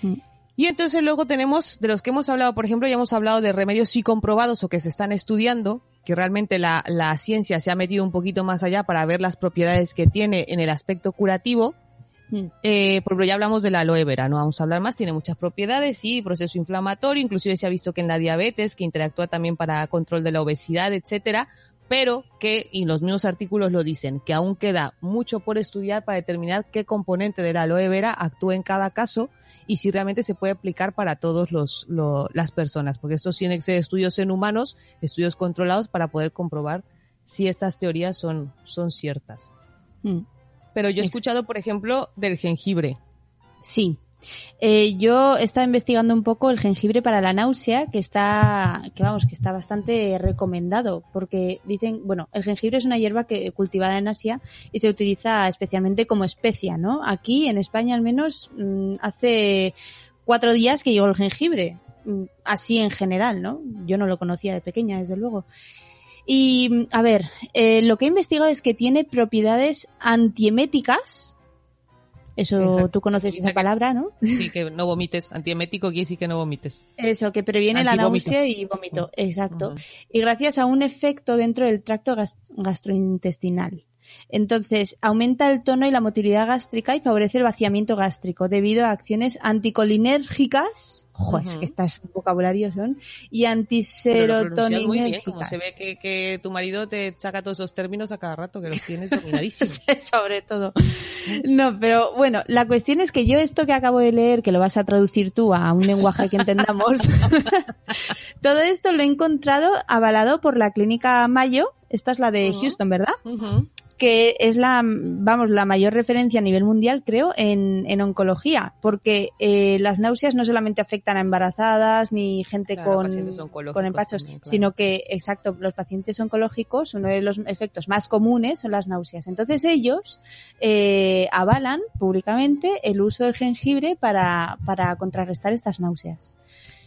A: Mm.
B: Y entonces luego tenemos, de los que hemos hablado, por ejemplo, ya hemos hablado de remedios sí comprobados o que se están estudiando, que realmente la, la ciencia se ha metido un poquito más allá para ver las propiedades que tiene en el aspecto curativo.
A: Mm.
B: Eh, por ejemplo, ya hablamos de la aloe vera, no vamos a hablar más, tiene muchas propiedades, sí, proceso inflamatorio, inclusive se ha visto que en la diabetes, que interactúa también para control de la obesidad, etcétera, pero que, y los mismos artículos lo dicen, que aún queda mucho por estudiar para determinar qué componente de la aloe vera actúa en cada caso y si realmente se puede aplicar para todos los, lo- las personas, porque estos tienen que ser estudios en humanos, estudios controlados para poder comprobar si estas teorías son, son ciertas.
A: Mm.
B: Pero yo he escuchado, por ejemplo, del jengibre.
A: Sí. Eh, yo estaba investigando un poco el jengibre para la náusea, que está, que vamos, que está bastante recomendado, porque dicen, bueno, el jengibre es una hierba que cultivada en Asia y se utiliza especialmente como especia, ¿no? Aquí en España al menos mm, hace cuatro días que llegó el jengibre, mm, así en general, ¿no? Yo no lo conocía de pequeña, desde luego. Y a ver, eh, lo que he investigado es que tiene propiedades antieméticas. Eso
B: Exacto.
A: tú conoces esa palabra, ¿no?
B: Sí, que no vomites. Antiemético quiere decir que no vomites.
A: Eso, que previene la náusea y vómito. Exacto. Y gracias a un efecto dentro del tracto gas- gastrointestinal. Entonces, aumenta el tono y la motilidad gástrica y favorece el vaciamiento gástrico debido a acciones anticolinérgicas, ojo, es
B: Ujú.
A: que estas vocabularios son, y
B: Pero lo pronuncias muy bien, como
A: antiserotoninérgicas.
B: se ve que, que tu marido te saca todos esos términos a cada rato, que los tienes dominadísimos.
A: sobre todo. No, pero bueno, la cuestión es que yo esto que acabo de leer, que lo vas a traducir tú a un lenguaje que entendamos, todo esto lo he encontrado avalado por la clínica Mayo, esta es la de. Houston, ¿verdad? Que es la, vamos, la mayor referencia a nivel mundial, creo, en, en oncología, porque eh, las náuseas no solamente afectan a embarazadas ni gente
B: Claro,
A: con, con empachos,
B: también, claro.
A: sino que, exacto, los pacientes oncológicos, uno de los efectos más comunes son las náuseas. Entonces ellos eh, avalan públicamente el uso del jengibre para, para contrarrestar estas náuseas.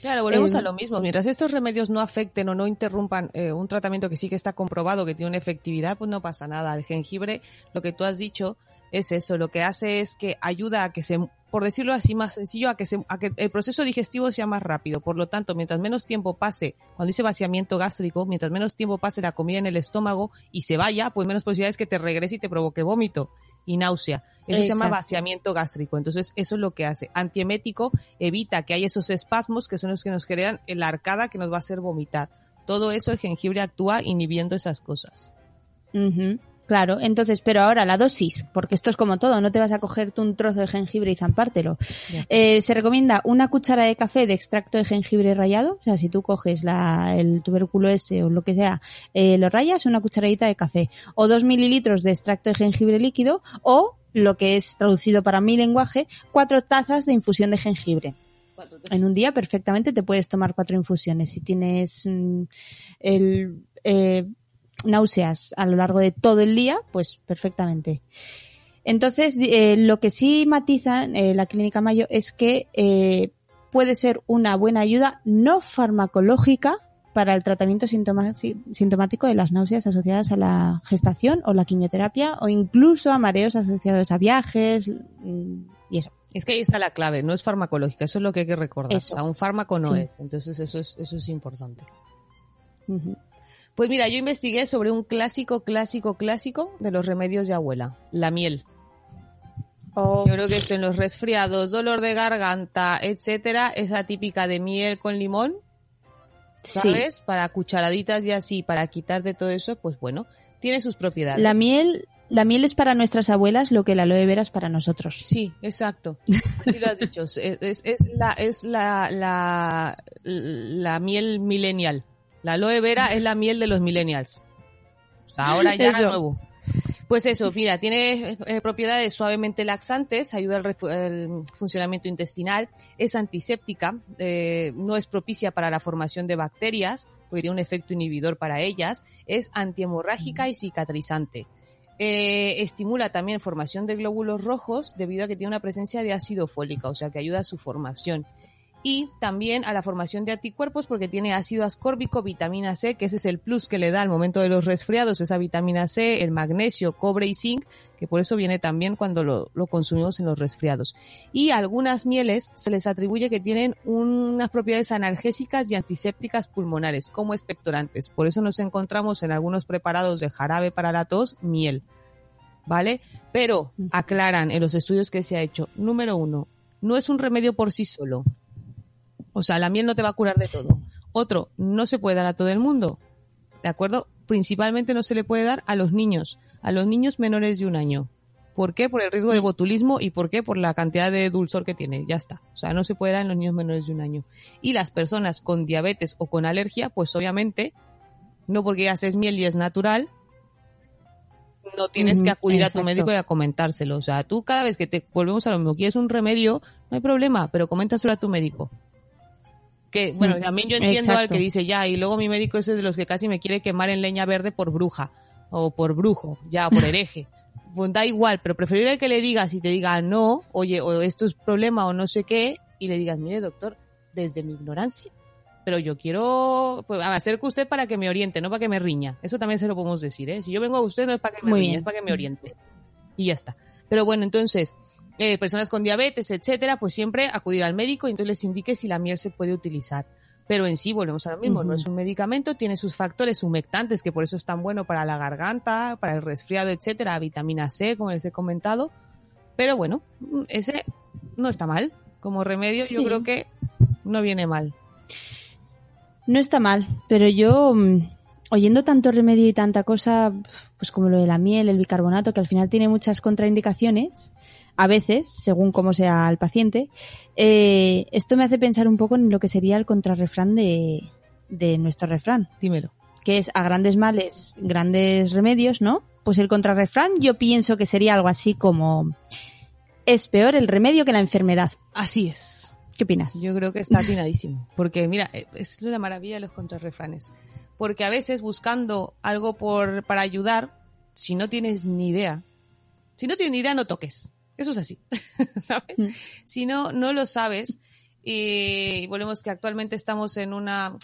B: Claro, volvemos
A: Eh,
B: a lo mismo. Mientras estos remedios no afecten o no interrumpan eh, un tratamiento que sí que está comprobado que tiene una efectividad, pues no pasa nada. El jengibre, lo que tú has dicho, es eso. Lo que hace es que ayuda a que se, por decirlo así más sencillo, a que, se, a que el proceso digestivo sea más rápido. Por lo tanto, mientras menos tiempo pase, cuando dice vaciamiento gástrico, mientras menos tiempo pase la comida en el estómago y se vaya, pues menos posibilidades que te regrese y te provoque vómito y náusea. Eso se llama vaciamiento gástrico. Entonces, eso es lo que hace. Antiemético evita que haya esos espasmos que son los que nos crean la arcada que nos va a hacer vomitar. Todo eso el jengibre actúa inhibiendo esas cosas.
A: Ujú, Claro, entonces, pero ahora la dosis, porque esto es como todo, no te vas a coger tú un trozo de jengibre y zampártelo. Eh, se recomienda una cuchara de café de extracto de jengibre rallado, o sea, si tú coges la, el tubérculo ese o lo que sea, eh, lo rayas, una cucharadita de café, o dos mililitros de extracto de jengibre líquido, o lo que es traducido para mi lenguaje, cuatro tazas de infusión de jengibre. En un día perfectamente te puedes tomar cuatro infusiones. Si tienes mm, el, eh, náuseas a lo largo de todo el día, pues perfectamente. Entonces, eh, lo que sí matizan eh, la Clínica Mayo es que eh, puede ser una buena ayuda no farmacológica para el tratamiento sintoma- sintomático de las náuseas asociadas a la gestación o la quimioterapia o incluso a mareos asociados a viajes mm, y eso.
B: Es que ahí está la clave, no es farmacológica, eso es lo que hay que recordar.
A: Eso.
B: O sea, un fármaco no
A: Sí.
B: es, entonces eso es, eso es importante. Pues mira, yo investigué sobre un clásico, clásico, clásico de los remedios de abuela, la miel.
A: O-
B: Yo creo que esto en los resfriados, dolor de garganta, etcétera, esa típica de miel con limón,
A: sí.
B: ¿sabes? Para cucharaditas y así, para quitarte todo eso, pues bueno, tiene sus propiedades.
A: La miel, la miel es para nuestras abuelas lo que la aloe vera es para nosotros.
B: Sí, exacto. Así lo has dicho. Es, es- es la, es la, la, la miel millennial. La aloe vera es la miel de los millennials. Ahora ya
A: Eso.
B: nuevo. Pues eso, mira, tiene eh, propiedades suavemente laxantes, ayuda al funcionamiento intestinal, es antiséptica, eh, no es propicia para la formación de bacterias, porque tiene un efecto inhibidor para ellas, es antihemorrágica y cicatrizante. Eh, estimula también formación de glóbulos rojos debido a que tiene una presencia de ácido fólico, o sea que ayuda a su formación. Y también a la formación de anticuerpos porque tiene ácido ascórbico, vitamina C, que ese es el plus que le da al momento de los resfriados, esa vitamina C, el magnesio, cobre y zinc, que por eso viene también cuando lo, lo consumimos en los resfriados. Y a algunas mieles se les atribuye que tienen unas propiedades analgésicas y antisépticas pulmonares, como expectorantes. Por eso nos encontramos en algunos preparados de jarabe para la tos, miel. ¿Vale? Pero aclaran en los estudios que se ha hecho, número uno, no es un remedio por sí solo. O sea, la miel no te va a curar de todo. Otro, no se puede dar a todo el mundo. ¿De acuerdo? Principalmente no se le puede dar a los niños, a los niños menores de un año. ¿Por qué? Por el riesgo de botulismo y por qué? Por la cantidad de dulzor que tiene. Ya está. O sea, no se puede dar en los niños menores de un año. Y las personas con diabetes o con alergia, pues obviamente, no porque ya es miel y es natural, no tienes que acudir a tu médico y a comentárselo. O sea, tú cada vez que te volvemos a lo mismo, quieres un remedio, no hay problema, pero coméntaselo a tu médico. Que, bueno, también yo entiendo al que dice ya, y luego mi médico es de los que casi me quiere quemar en leña verde por bruja, o por brujo, ya, o por hereje. Pues da igual, pero preferible que le digas y te diga no, oye, o esto es problema o no sé qué, y le digas, mire doctor, desde mi ignorancia, pero yo quiero pues, acerque usted para que me oriente, no para que me riña. Eso también se lo podemos decir, ¿eh? Si yo vengo a usted no es para que me
A: Muy
B: riña,
A: bien.
B: es para que me oriente. Y ya está. Pero bueno, entonces, eh, personas con diabetes, etcétera, pues siempre acudir al médico y entonces les indique si la miel se puede utilizar. Pero en sí, volvemos a lo mismo, no es un medicamento, tiene sus factores humectantes, que por eso es tan bueno para la garganta, para el resfriado, etcétera, vitamina C, como les he comentado. Pero bueno, ese no está mal. Como remedio, yo creo que no viene mal.
A: No está mal, pero yo, mm, oyendo tanto remedio y tanta cosa, pues como lo de la miel, el bicarbonato, que al final tiene muchas contraindicaciones, a veces, según cómo sea el paciente, eh, esto me hace pensar un poco en lo que sería el contrarrefrán de, de nuestro refrán,
B: Dímelo.
A: que es a grandes males, grandes remedios, ¿no? Pues el contrarrefrán yo pienso que sería algo así como es peor el remedio que la enfermedad.
B: Así es.
A: ¿Qué opinas?
B: Yo creo que está atinadísimo. Porque mira, eh, es la maravilla de los contrarrefranes. Porque a veces buscando algo por, para ayudar, si no tienes ni idea, si no tienes ni idea, no toques. Eso es así. ¿Sabes?
A: Mm.
B: Si no, no lo sabes, y volvemos que actualmente estamos en una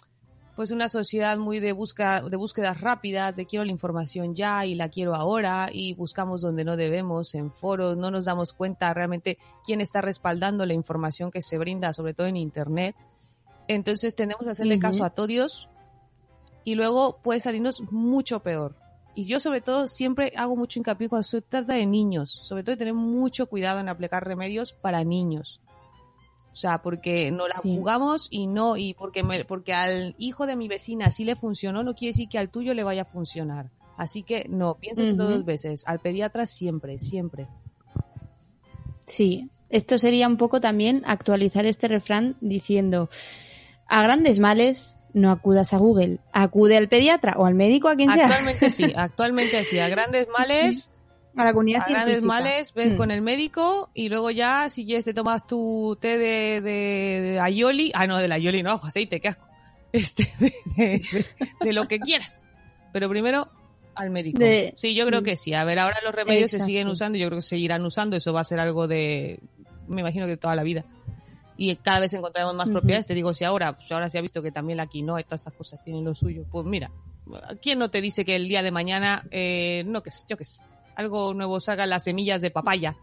B: pues una sociedad muy de busca de búsquedas rápidas, de quiero la información ya y la quiero ahora y buscamos donde no debemos en foros, no nos damos cuenta realmente quién está respaldando la información que se brinda, sobre todo en internet. Entonces tenemos que hacerle caso a todos y luego puede salirnos mucho peor. Y yo sobre todo siempre hago mucho hincapié cuando se trata de niños, sobre todo de tener mucho cuidado en aplicar remedios para niños. O sea, porque no la
A: Sí.
B: jugamos y no, y porque, me- porque al hijo de mi vecina sí le funcionó, no quiere decir que al tuyo le vaya a funcionar. Así que no, piénsalo
A: Ujú.
B: dos veces. Al pediatra siempre, siempre.
A: Sí, esto sería un poco también actualizar este refrán diciendo, a grandes males no acudas a Google, acude al pediatra o al médico, a quien sea.
B: Actualmente sí, actualmente sí. A grandes males,
A: A la comunidad
B: a grandes males, ves
A: Mm.
B: con el médico y luego ya, si quieres, te tomas tu té de, de, de ayoli. Ah, no, del ayoli no, aceite, qué asco. Este, de, de- de- de lo que quieras. Pero primero al médico.
A: De-
B: sí, yo creo
A: Mm.
B: que sí. A ver, ahora los remedios se siguen usando, yo creo que seguirán usando. Eso va a ser algo de, me imagino que toda la vida. Y cada vez encontraremos más propiedades. Te digo, si ahora, pues ahora se ha visto que también la quinoa y todas esas cosas tienen lo suyo. Pues mira, ¿quién no te dice que el día de mañana, eh, no que sé, yo qué sé, algo nuevo salga las semillas de papaya?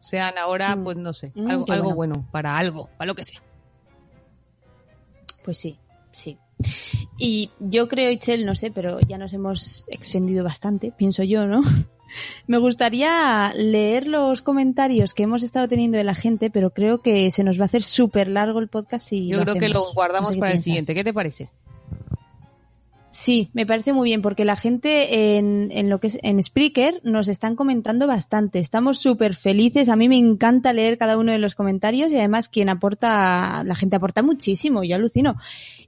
B: Sean ahora,
A: Mm.
B: pues no sé,
A: Mm,
B: algo,
A: bueno.
B: bueno, para algo, para lo que sea.
A: Pues sí, sí. Y yo creo, Itzel, no sé, pero ya nos hemos extendido bastante, pienso yo, ¿no? Me gustaría leer los comentarios que hemos estado teniendo de la gente, pero creo que se nos va a hacer súper largo el podcast y
B: Yo creo que lo guardamos
A: No sé qué
B: para el siguiente. ¿Qué te parece?
A: Sí, me parece muy bien porque la gente en, en lo que es en Spreaker nos están comentando bastante. Estamos súper felices. A mí me encanta leer cada uno de los comentarios y además quien aporta, la gente aporta muchísimo. Yo alucino.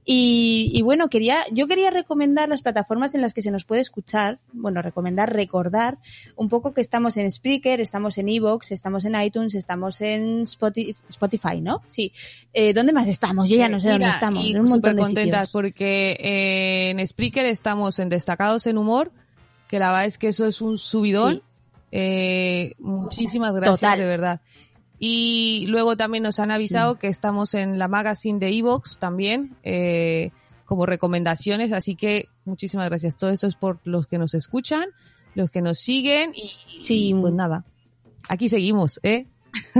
A: Y, y bueno, quería, yo quería recomendar las plataformas en las que se nos puede escuchar. Bueno, recomendar, recordar un poco que estamos en Spreaker, estamos en Evox, estamos en iTunes, estamos en Spotify, ¿no? Sí. Eh, ¿Dónde más estamos? Yo ya no sé dónde estamos.
B: Y
A: en un montón de
B: contentas
A: sitios.
B: porque eh, en Spreaker estamos en Destacados en Humor, que la verdad es que eso es un subidón.
A: Sí.
B: Eh, muchísimas gracias,
A: Total.
B: de verdad. Y luego también nos han avisado que estamos en la magazine de Evox también, eh, como recomendaciones. Así que muchísimas gracias. Todo esto es por los que nos escuchan, los que nos siguen y,
A: Sí.
B: pues nada. Aquí seguimos, ¿eh?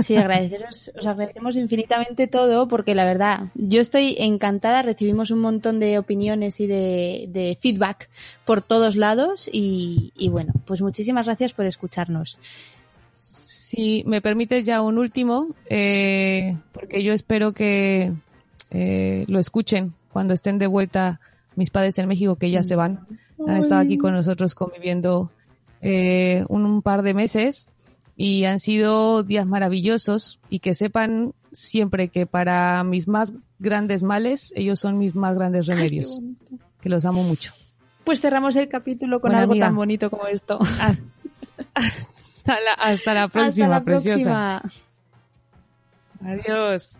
A: Sí, agradeceros, os agradecemos infinitamente todo porque la verdad, yo estoy encantada, recibimos un montón de opiniones y de, de feedback por todos lados y, y bueno, pues muchísimas gracias por escucharnos.
B: Si me permites ya un último, eh, porque yo espero que eh, lo escuchen cuando estén de vuelta mis padres en México, que ya se van. Han estado aquí con nosotros conviviendo eh, un, un par de meses y han sido días maravillosos y que sepan siempre que para mis más grandes males, ellos son mis más grandes remedios. que los amo mucho.
A: Pues cerramos el capítulo con
B: Bueno,
A: algo
B: amiga.
A: tan bonito como esto.
B: Hasta, hasta la, hasta la próxima,
A: Hasta la
B: preciosa.
A: próxima.
B: Adiós.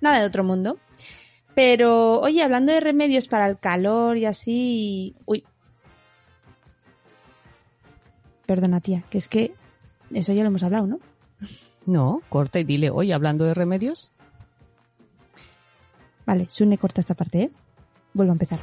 A: Nada de otro mundo. Pero, oye, hablando de remedios para el calor y así. Uy. Perdona, tía, que es que eso ya lo hemos hablado, ¿no?
B: No, corta y dile, oye, hablando de remedios.
A: Vale, Sune corta esta parte, ¿eh? Vuelvo a empezar.